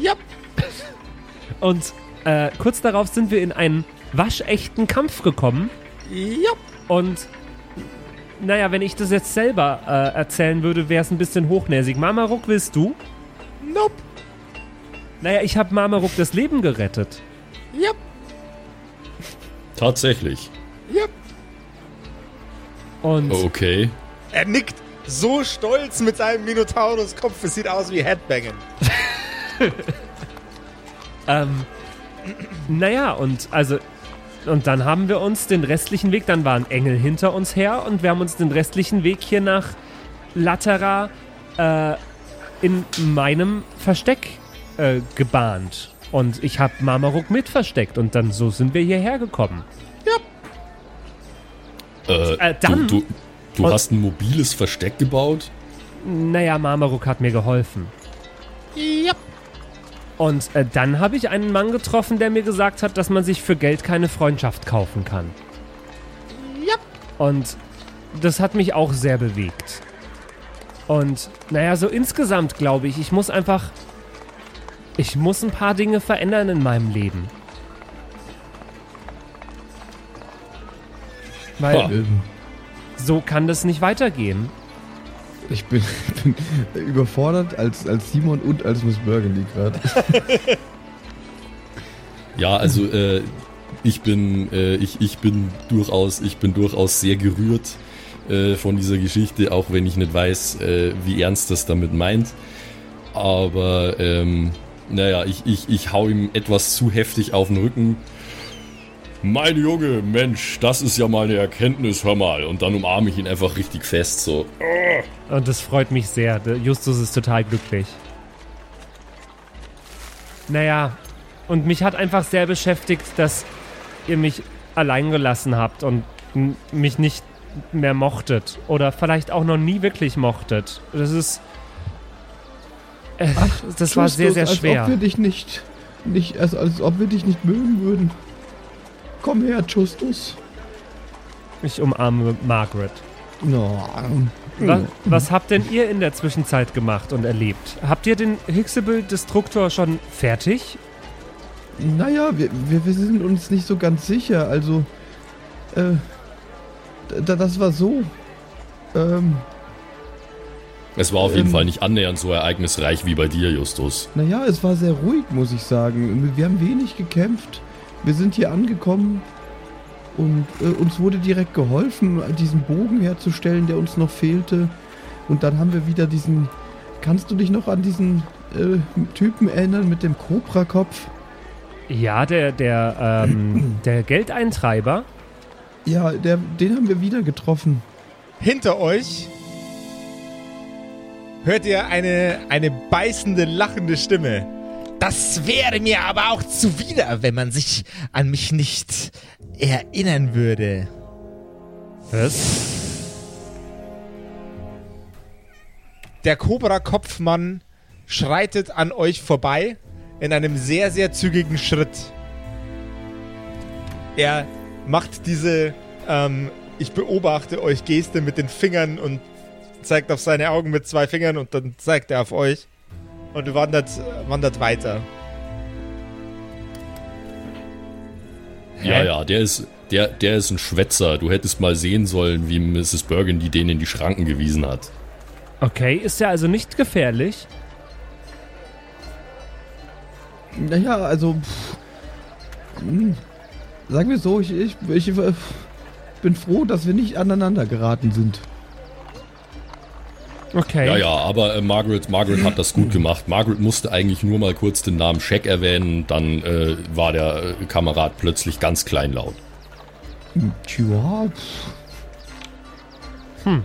Yep. Und äh, kurz darauf sind wir in einen waschechten Kampf gekommen. Yep. Und naja, wenn ich das jetzt selber äh, erzählen würde, wäre es ein bisschen hochnäsig. Mamaruk, willst du? Nope. Naja, ich habe Mamaruk das Leben gerettet. Yep. Tatsächlich. Yep. Und Okay. Er nickt so stolz mit seinem Minotaurus-Kopf, es sieht aus wie Headbanging. ähm, naja, und also und dann haben wir uns den restlichen Weg, dann war ein Engel hinter uns her und wir haben uns den restlichen Weg hier nach Latera äh, in meinem Versteck äh, gebahnt. Und ich habe Marmaruk mit versteckt und dann so sind wir hierher gekommen. Äh, Äh, dann- Du, du, du Und- hast ein mobiles Versteck gebaut? Naja, Marmaruk hat mir geholfen. Yep. Und äh, dann habe ich einen Mann getroffen, der mir gesagt hat, dass man sich für Geld keine Freundschaft kaufen kann. Yep. Und das hat mich auch sehr bewegt. Und naja, so insgesamt glaube ich, ich muss einfach. Ich muss ein paar Dinge verändern in meinem Leben. Weil Ha. Ähm, so kann das nicht weitergehen. ich bin, bin überfordert als, als Simon und als Miss Burgundy gerade. Ja, also äh, ich bin äh, ich, ich bin durchaus ich bin durchaus sehr gerührt äh, von dieser Geschichte, auch wenn ich nicht weiß, äh, wie ernst das damit meint. Aber ähm, naja, ich, ich, ich hau ihm etwas zu heftig auf den Rücken. Mein Junge, Mensch, das ist ja mal eine Erkenntnis, hör mal. Und dann umarme ich ihn einfach richtig fest, so. Und das freut mich sehr. Justus ist total glücklich. Naja, und mich hat einfach sehr beschäftigt, dass ihr mich allein gelassen habt und mich nicht mehr mochtet. Oder vielleicht auch noch nie wirklich mochtet. Das ist. Äh, das war sehr, sehr Als ob schwer. wir dich nicht, nicht also als ob wir dich nicht mögen würden. Komm her, Justus. Ich umarme Margaret. No. Was, was habt denn ihr in der Zwischenzeit gemacht und erlebt? Habt ihr den Hixable-Destruktor schon fertig? Naja, wir, wir, wir sind uns nicht so ganz sicher. Also, äh, da, das war so. Ähm, Es war auf jeden Ähm. Fall nicht annähernd so ereignisreich wie bei dir, Justus. naja, es war sehr ruhig, muss ich sagen. Wir haben wenig gekämpft. Wir sind hier angekommen und äh, uns wurde direkt geholfen, diesen Bogen herzustellen, der uns noch fehlte. Und dann haben wir wieder diesen. Kannst du dich noch an diesen äh, Typen erinnern mit dem Cobra-Kopf? Ja, der, der, ähm, der Geldeintreiber. Ja, der, den haben wir wieder getroffen. Hinter euch hört ihr eine, eine beißende, lachende Stimme. Das wäre mir aber auch zuwider, wenn man sich an mich nicht erinnern würde. Was? Der Cobra-Kopfmann schreitet an euch vorbei in einem sehr, sehr zügigen Schritt. Er macht diese ähm, Ich beobachte euch Geste mit den Fingern und zeigt auf seine Augen mit zwei Fingern und dann zeigt er auf euch und wandert, wandert weiter. Ja, ja, der ist, der, der ist ein Schwätzer. Du hättest mal sehen sollen, wie Mrs. Burgundy den in die Schranken gewiesen hat. Okay, ist der also nicht gefährlich? Naja, also. Pff, hm, sagen wir so, ich, ich, ich äh, bin froh, dass wir nicht aneinander geraten sind. Okay. Ja, ja, aber äh, Margaret, Margaret hat das gut gemacht. Margaret musste eigentlich nur mal kurz den Namen Shaq erwähnen, dann äh, war der äh, Kamerad plötzlich ganz kleinlaut. Tja, pff,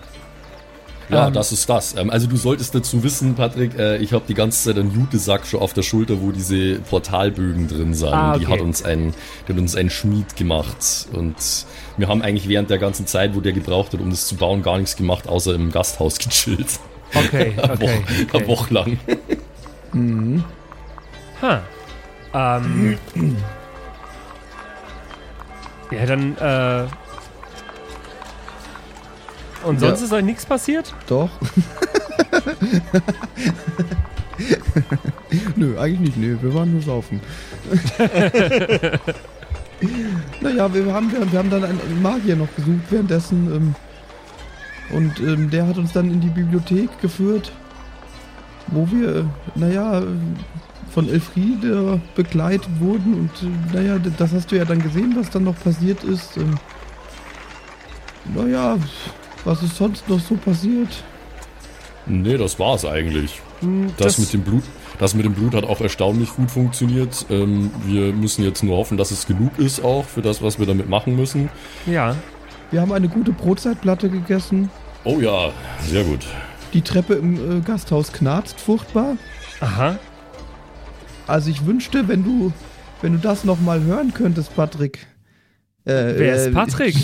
Ja, Ähm. das ist das. Ähm, also du solltest dazu wissen, Patrick, äh, ich habe die ganze Zeit einen Jutesack schon auf der Schulter, wo diese Portalbögen drin sind. Ah, Die okay. hat uns ein, die hat uns ein Schmied gemacht. Und wir haben eigentlich während der ganzen Zeit, wo der gebraucht hat, um das zu bauen, gar nichts gemacht, außer im Gasthaus gechillt. Okay, Eine okay. Woche, okay. eine Woche lang. Ha. Ähm. Ja, dann, äh. Und sonst Ja. ist euch nichts passiert? doch. Nö, eigentlich nicht. Nö, wir waren nur saufen. naja, wir haben, wir, wir haben dann einen Magier noch besucht währenddessen. Ähm, und ähm, der hat uns dann in die Bibliothek geführt, wo wir, äh, naja, von Elfriede begleitet wurden. Und äh, naja, das hast du ja dann gesehen, was dann noch passiert ist. Ähm, naja, was ist sonst noch so passiert? Nee, das war's eigentlich. Hm, Das, mit dem Blut, das mit dem Blut hat auch erstaunlich gut funktioniert. Ähm, wir müssen jetzt nur hoffen, dass es genug ist auch für das, was wir damit machen müssen. Ja. Wir haben eine gute Brotzeitplatte gegessen. Oh ja, sehr gut. Die Treppe im äh, Gasthaus knarzt furchtbar. Aha. Also ich wünschte, wenn du, wenn du das noch mal hören könntest, Patrick. Äh, Wer ist Patrick?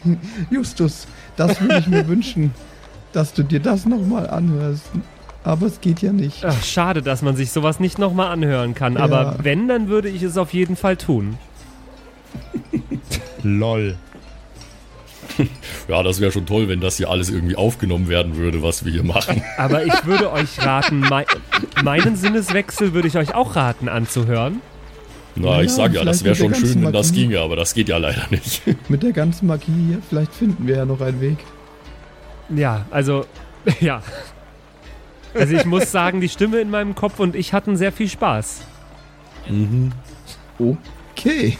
Justus, das würde ich mir wünschen, dass du dir das noch mal anhörst. Aber es geht ja nicht. Ach, schade, dass man sich sowas nicht nochmal anhören kann. Ja. Aber wenn, dann würde ich es auf jeden Fall tun. Lol. Ja, das wäre schon toll, wenn das hier alles irgendwie aufgenommen werden würde, was wir hier machen. Aber ich würde euch raten, mei meinen Sinneswechsel würde ich euch auch raten anzuhören. Na, Ja, ich sag ja, das wäre schon schön, wenn das Magie. ginge, aber das geht ja leider nicht. Mit der ganzen Magie hier, vielleicht finden wir ja noch einen Weg. Ja, also, ja. Also ich muss sagen, die Stimme in meinem Kopf und ich hatten sehr viel Spaß. Mhm. Okay.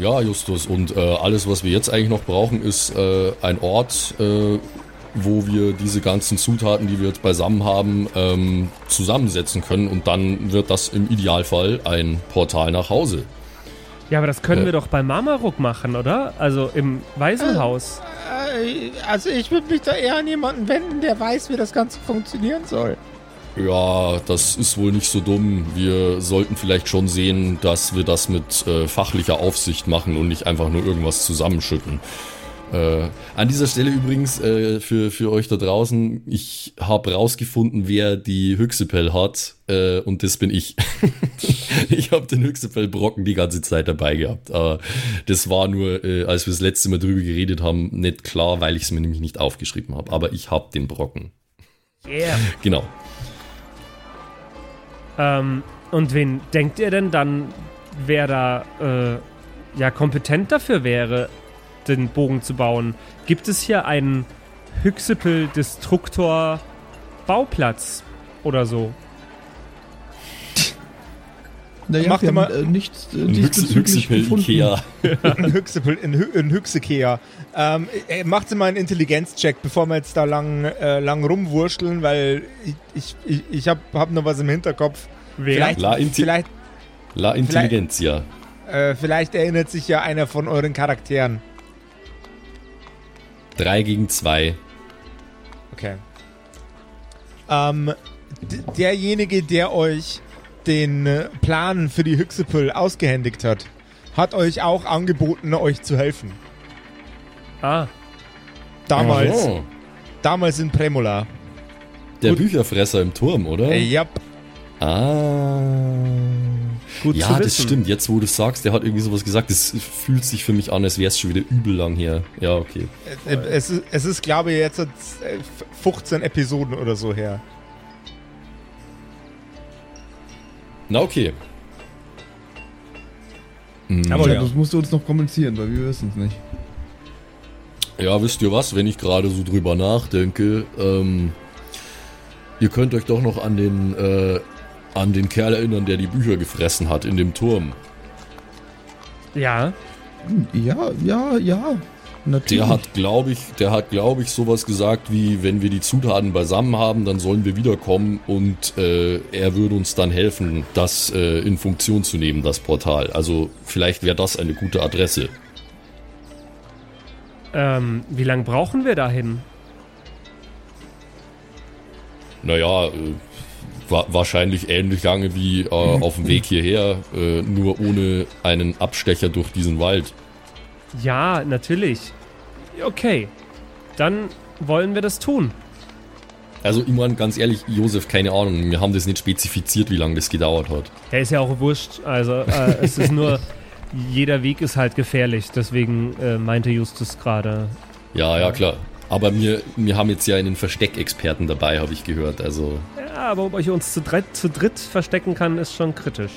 Ja, Justus, und äh, alles, was wir jetzt eigentlich noch brauchen, ist äh, ein Ort, äh, wo wir diese ganzen Zutaten, die wir jetzt beisammen haben, ähm, zusammensetzen können. Und dann wird das im Idealfall ein Portal nach Hause. Ja, aber das können Ja. wir doch bei Marmaruk machen, oder? Also im Waisenhaus. Äh, Also ich würde mich da eher an jemanden wenden, der weiß, wie das Ganze funktionieren soll. Ja, das ist wohl nicht so dumm. Wir sollten vielleicht schon sehen, dass wir das mit äh, fachlicher Aufsicht machen und nicht einfach nur irgendwas zusammenschütten. Äh, an dieser Stelle übrigens äh, für, für euch da draußen, ich habe rausgefunden, wer die Hyxipel hat äh, und das bin ich. ich habe den Hyxipel-Brocken die ganze Zeit dabei gehabt. Aber das war nur, äh, als wir das letzte Mal drüber geredet haben, nicht klar, weil ich es mir nämlich nicht aufgeschrieben habe. Aber ich habe den Brocken. Yeah. Genau. Ähm, und wen denkt ihr denn dann, wer da äh, ja kompetent dafür wäre, den Bogen zu bauen? Gibt es hier einen Hyxipel-Destruktor Bauplatz oder so? Naja, Mach wir haben mal- äh, nichts äh, Ein Hyx- diesbezüglich Hyxipel gefunden. Ikea. in Hyxipel, in, Hy in. Ähm, äh, macht sie mal einen Intelligenzcheck, bevor wir jetzt da lang, äh, lang rumwurschteln, weil ich, ich, ich, ich hab, hab noch was im Hinterkopf. Wer? Vielleicht, La Inti- vielleicht, La Intelligenzia. äh, vielleicht erinnert sich ja einer von euren Charakteren. Drei gegen zwei. Okay. Ähm, derjenige, der euch den äh, Plan für die Hyxipel ausgehändigt hat, hat euch auch angeboten, euch zu helfen. Ah, Damals, Oh, damals in Premola. der Gut. Bücherfresser im Turm, oder? Äh, ja, Ah. Gut ja, zu das stimmt. Jetzt, wo du sagst, der hat irgendwie sowas gesagt, das fühlt sich für mich an, als wäre es schon wieder übel lang her. Ja, okay. Äh, Es ist, es ist glaube ich, jetzt äh, 15 Episoden oder so her. Na, okay. Aber Ja, ja. das musst du uns noch kommunizieren, weil wir wissen es nicht. Ja, wisst ihr was, wenn ich gerade so drüber nachdenke, ähm, ihr könnt euch doch noch an den, äh, an den Kerl erinnern, der die Bücher gefressen hat in dem Turm. Ja, Ja, ja, ja. Natürlich. Der hat, glaube ich, der hat, glaube ich, sowas gesagt wie, wenn wir die Zutaten beisammen haben, dann sollen wir wiederkommen und äh, er würde uns dann helfen, das äh, in Funktion zu nehmen, das Portal. Also vielleicht wäre das eine gute Adresse. ähm, wie lange brauchen wir dahin? Naja, äh, wa wahrscheinlich ähnlich lange wie äh, auf dem Weg hierher, äh, nur ohne einen Abstecher durch diesen Wald. Ja, natürlich. Okay, dann wollen wir das tun. Also Imran, ganz ehrlich, Josef, keine Ahnung, wir haben das nicht spezifiziert, wie lange das gedauert hat. Der ist ja auch wurscht. Also äh, es ist nur, jeder Weg ist halt gefährlich. Deswegen äh, meinte Justus gerade. Ja, ja, klar. Aber wir, wir haben jetzt ja einen Versteckexperten dabei, habe ich gehört. Also Ja, aber ob ich uns zu dritt, zu dritt verstecken kann, ist schon kritisch.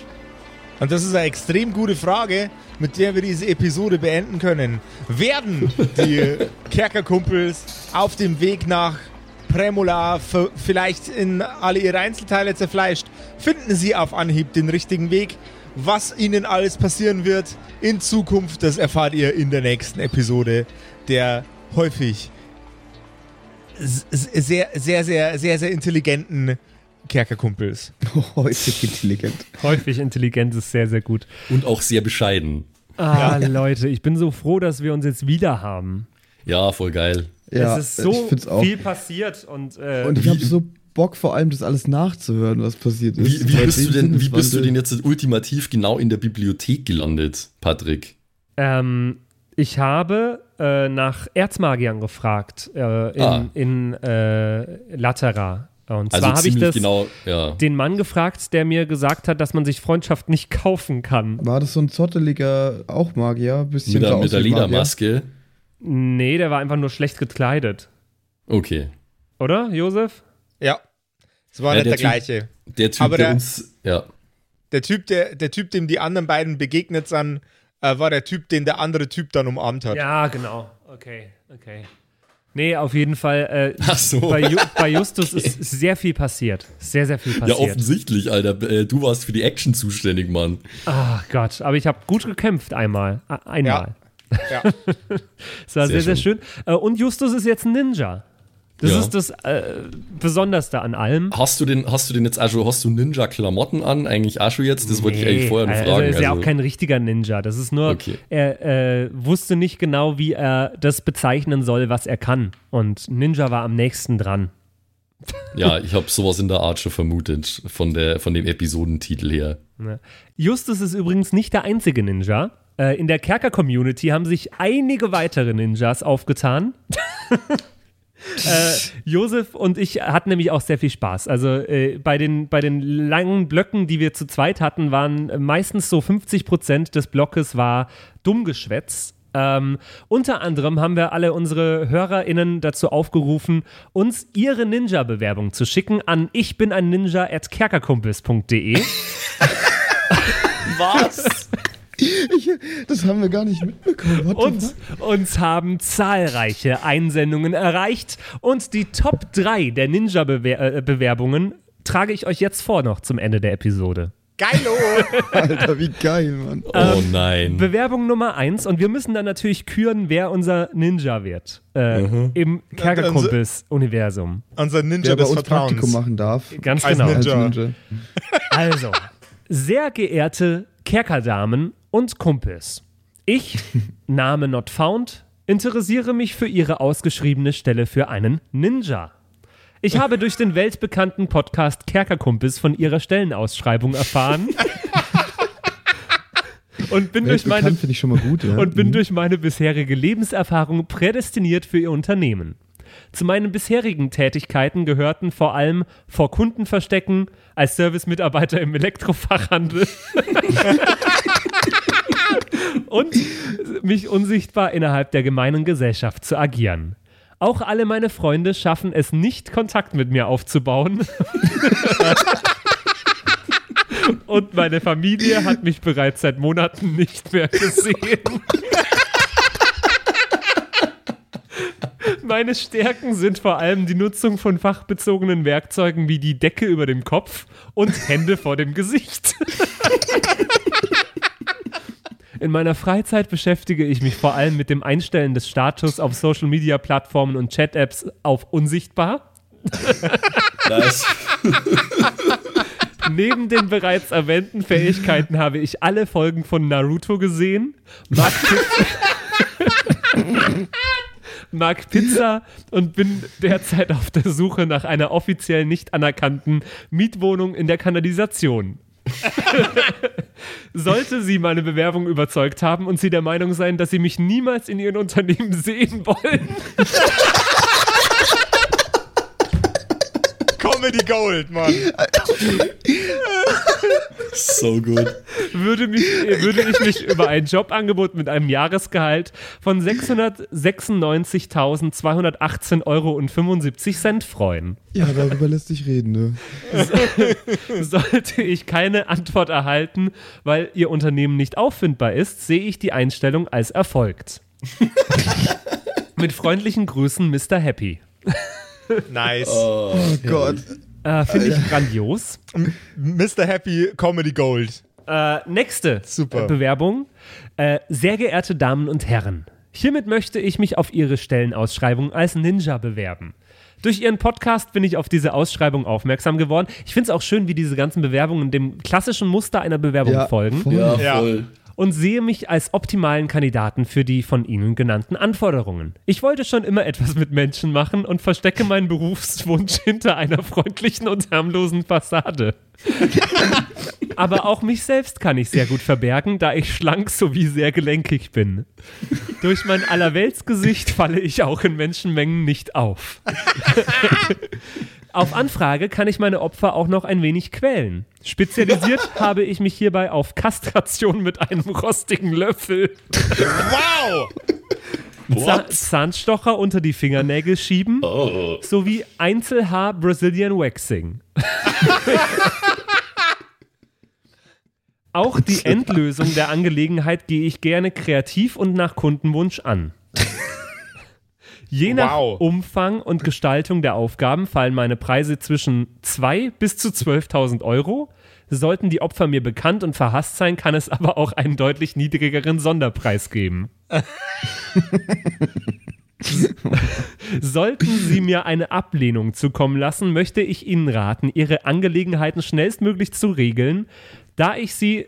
Und das ist eine extrem gute Frage, mit der wir diese Episode beenden können. Werden die Kerkerkumpels auf dem Weg nach Premola vielleicht in alle ihre Einzelteile zerfleischt? Finden sie auf Anhieb den richtigen Weg? Was ihnen alles passieren wird in Zukunft, das erfahrt ihr in der nächsten Episode der häufig sehr, sehr, sehr, sehr, sehr intelligenten Kerkerkumpels. Häufig intelligent. Häufig intelligent ist sehr, sehr gut. und auch sehr bescheiden. Ah, Leute, ich bin so froh, dass wir uns jetzt wieder haben. Ja, voll geil. Ja, es ist so viel passiert und, äh, Und ich habe so Bock, vor allem das alles nachzuhören, was passiert ist. Wie, wie, bist, du denn, wie bist du denn jetzt ultimativ genau in der Bibliothek gelandet, Patrick? ähm, ich habe äh, nach Erzmagiern gefragt äh, in, Ah. in äh, Latera. Und Also zwar habe ich das genau, ja. den Mann gefragt, der mir gesagt hat, dass man sich Freundschaft nicht kaufen kann. War das so ein zotteliger auch Magier? Bisschen Mit der, mit der. Ledermaske. Nee, der war einfach nur schlecht gekleidet. Okay. Oder, Josef? Ja, es war Ja, nicht der der, Typ- gleiche. Der Typ, Aber der der- uns. Ja. Der Typ, der, der Typ, dem die anderen beiden begegnet sind, äh, war der Typ, den der andere Typ dann umarmt hat. Ja, genau. Okay, okay. Nee, auf jeden Fall. Äh, Ach so. bei, Ju bei Justus ist sehr viel passiert. Sehr, sehr viel Ja, passiert. offensichtlich, Alter. Äh, Du warst für die Action zuständig, Mann. Ach Gott, aber ich habe gut gekämpft einmal. Einmal. Ja. Das war sehr, Sehr sehr schön. Äh, Und Justus ist jetzt ein Ninja. Das Ja. ist das äh, Besonderste an allem. Hast du denn, hast du denn jetzt also, hast du Ninja-Klamotten an? Eigentlich auch schon jetzt? Das wollte ich eigentlich vorher noch also fragen. er ist ja also- auch kein richtiger Ninja. Das ist nur, Okay. er äh, wusste nicht genau, wie er das bezeichnen soll, was er kann. Und Ninja war am nächsten dran. Ja, ich habe sowas in der Art schon vermutet, von, der, von dem Episodentitel her. Justus ist übrigens nicht der einzige Ninja. Äh, in der Kerker-Community haben sich einige weitere Ninjas aufgetan. äh, Josef und ich hatten nämlich auch sehr viel Spaß. Also äh, bei, den, bei den langen Blöcken, die wir zu zweit hatten, waren meistens so 50 Prozent des Blockes war Dummgeschwätz. Ähm, unter anderem haben wir alle unsere HörerInnen dazu aufgerufen, uns ihre Ninja-Bewerbung zu schicken an ich bin ein Ninja at kerkerkumpels.de. Was? Ich, das haben wir gar nicht mitbekommen. Und uns haben zahlreiche Einsendungen erreicht. Und die Top 3 der Ninja-Bewerbungen trage ich euch jetzt vor noch zum Ende der Episode. Geilo! Alter, wie geil, Mann. Oh nein. Bewerbung Nummer 1 und wir müssen dann natürlich küren, wer unser Ninja wird äh, im Kerkerkumpels-Universum. Unser Ninja Der des Vertrauens. Praktikum machen darf. Ganz Als genau. Ninja. Als Ninja. Also, sehr geehrte Kerkerdamen und Kumpels, ich, Name not found, interessiere mich für Ihre ausgeschriebene Stelle für einen Ninja. Ich habe durch den weltbekannten Podcast Kerkerkumpels von Ihrer Stellenausschreibung erfahren und bin durch meine gut, ja. und bin Mhm. durch meine bisherige Lebenserfahrung prädestiniert für Ihr Unternehmen. Zu meinen bisherigen Tätigkeiten gehörten vor allem vor Kunden verstecken, als Servicemitarbeiter im Elektrofachhandel und mich unsichtbar innerhalb der gemeinen Gesellschaft zu agieren. Auch alle meine Freunde schaffen es nicht, Kontakt mit mir aufzubauen. Und meine Familie hat mich bereits seit Monaten nicht mehr gesehen. Meine Stärken sind vor allem die Nutzung von fachbezogenen Werkzeugen wie die Decke über dem Kopf und Hände vor dem Gesicht. In meiner Freizeit beschäftige ich mich vor allem mit dem Einstellen des Status auf Social Media Plattformen und Chat-Apps auf unsichtbar. Nice. Neben den bereits erwähnten Fähigkeiten habe ich alle Folgen von Naruto gesehen, mag, mag Pizza und bin derzeit auf der Suche nach einer offiziell nicht anerkannten Mietwohnung in der Kanalisation. Sollte sie meine Bewerbung überzeugt haben und sie der Meinung sein, dass sie mich niemals in ihren Unternehmen sehen wollen, Comedy Gold, Mann. So gut. würde, mich, würde ich mich über ein Jobangebot mit einem Jahresgehalt von 696.218 Euro und 75 Cent freuen. Ja, darüber lässt sich reden, ne? Sollte ich keine Antwort erhalten, weil Ihr Unternehmen nicht auffindbar ist, sehe ich die Einstellung als erfolgt. Mit freundlichen Grüßen, Mr. Happy. Nice. Oh Gott. Äh, Finde ich grandios. Mr. Happy Comedy Gold. Äh, nächste Super. äh, Bewerbung. Äh, sehr geehrte Damen und Herren, hiermit möchte ich mich auf Ihre Stellenausschreibung als Ninja bewerben. Durch Ihren Podcast bin ich auf diese Ausschreibung aufmerksam geworden. Ich finde es auch schön, wie diese ganzen Bewerbungen dem klassischen Muster einer Bewerbung Ja, folgen. voll. Ja, Ja. voll. Und sehe mich als optimalen Kandidaten für die von Ihnen genannten Anforderungen. Ich wollte schon immer etwas mit Menschen machen und verstecke meinen Berufswunsch hinter einer freundlichen und harmlosen Fassade. Aber auch mich selbst kann ich sehr gut verbergen, da ich schlank sowie sehr gelenkig bin. Durch mein Allerweltsgesicht falle ich auch in Menschenmengen nicht auf. Auf Anfrage kann ich meine Opfer auch noch ein wenig quälen. Spezialisiert habe ich mich hierbei auf Kastration mit einem rostigen Löffel, Wow! Zahn Zahnstocher unter die Fingernägel schieben Oh. sowie Einzelhaar Brazilian Waxing. Auch die Endlösung der Angelegenheit gehe ich gerne kreativ und nach Kundenwunsch an. Je nach Wow. Umfang und Gestaltung der Aufgaben fallen meine Preise zwischen 2 bis zu 12.000 Euro. Sollten die Opfer mir bekannt und verhasst sein, kann es aber auch einen deutlich niedrigeren Sonderpreis geben. Sollten Sie mir eine Ablehnung zukommen lassen, möchte ich Ihnen raten, Ihre Angelegenheiten schnellstmöglich zu regeln, da ich Sie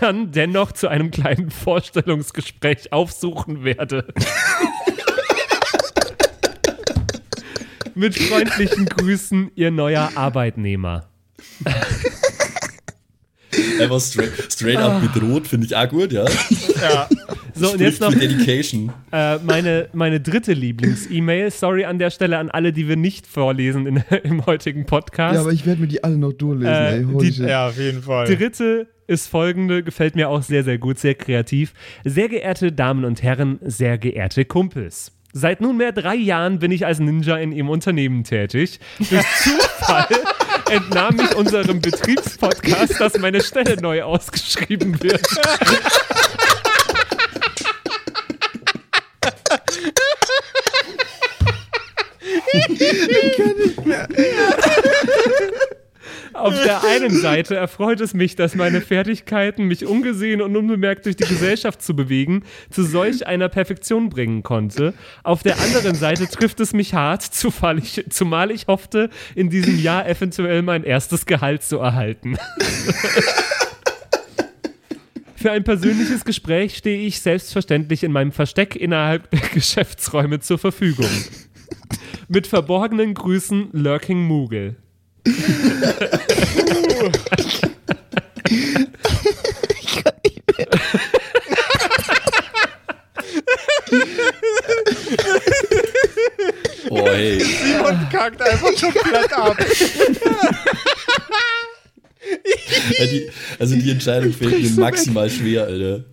dann dennoch zu einem kleinen Vorstellungsgespräch aufsuchen werde. Mit freundlichen Grüßen, Ihr neuer Arbeitnehmer. Einfach straight, straight up bedroht, finde ich auch gut, ja. Ja. So, und jetzt noch äh, meine, meine dritte Lieblings-E-Mail. Sorry an der Stelle an alle, die wir nicht vorlesen in, im heutigen Podcast. Ja, aber ich werde mir die alle noch durchlesen, Äh, ey. Die- ja, auf jeden Fall. dritte ist folgende, gefällt mir auch sehr, sehr gut, sehr kreativ. Sehr geehrte Damen und Herren, sehr geehrte Kumpels. Seit nunmehr drei Jahren bin ich als Ninja in Ihrem Unternehmen tätig. Durch Zufall entnahm ich unserem Betriebspodcast, dass meine Stelle neu ausgeschrieben wird. Auf der einen Seite erfreut es mich, dass meine Fertigkeiten, mich ungesehen und unbemerkt durch die Gesellschaft zu bewegen, zu solch einer Perfektion bringen konnte. Auf der anderen Seite trifft es mich hart, zumal ich, hoffte, in diesem Jahr eventuell mein erstes Gehalt zu erhalten. Für ein persönliches Gespräch stehe ich selbstverständlich in meinem Versteck innerhalb der Geschäftsräume zur Verfügung. Mit verborgenen Grüßen, Lurking Moogle. Oh, hey. Und kackt einfach komplett ab. Ja, die, also die Entscheidung fällt mir maximal schwer, Alter.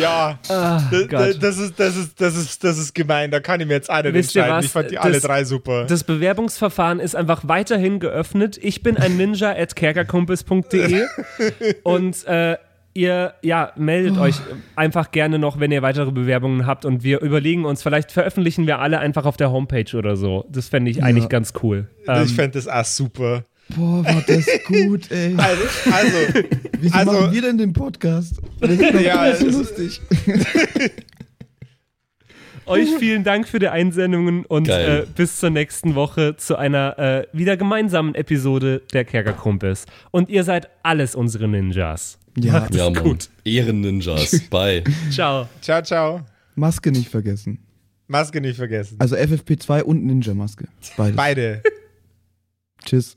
Ja, Ah, das, das, ist, das, ist, das, ist, das ist gemein. Da kann ich mir jetzt eine Wisst ihr entscheiden. was? Ich fand die Das- alle drei super. Das Bewerbungsverfahren ist einfach weiterhin geöffnet. Ich bin ein Ninja at kerkerkumpels.de und äh, ihr ja, meldet euch einfach gerne noch, wenn ihr weitere Bewerbungen habt und wir überlegen uns, vielleicht veröffentlichen wir alle einfach auf der Homepage oder so. Das fände ich eigentlich ganz cool. Ähm, ich fände das auch super. Boah, war das gut, ey. Also, also Wieso also- machen wir denn den Podcast? Das ist Ja, ja, so es- lustig. euch vielen Dank für die Einsendungen und äh, bis zur nächsten Woche zu einer äh, wieder gemeinsamen Episode der Kerkerkumpels. Und ihr seid alles unsere Ninjas. Ja, Ja, Mann. gut. Ehren-Ninjas. Bye. Ciao. ciao, ciao. Maske nicht vergessen. Maske nicht vergessen. Also FFP2 und Ninja-Maske. Beides. Beide. Tschüss.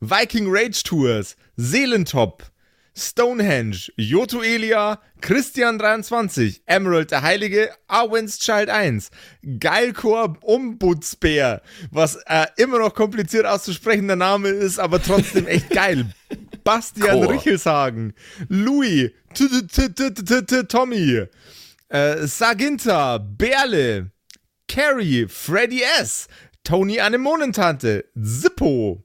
Viking Rage Tours, Seelentop, Stonehenge, Joto Elia, Christian23, Emerald der Heilige, Arwen's Child 1, Geilkor Ombudsbär, was äh, immer noch kompliziert auszusprechender Name ist, aber trotzdem echt geil. Bastian Chor. Richelshagen, Louis, Tommy, äh, Saginta, Berle, Carrie, Freddy S., Tony Anemonentante, Zippo,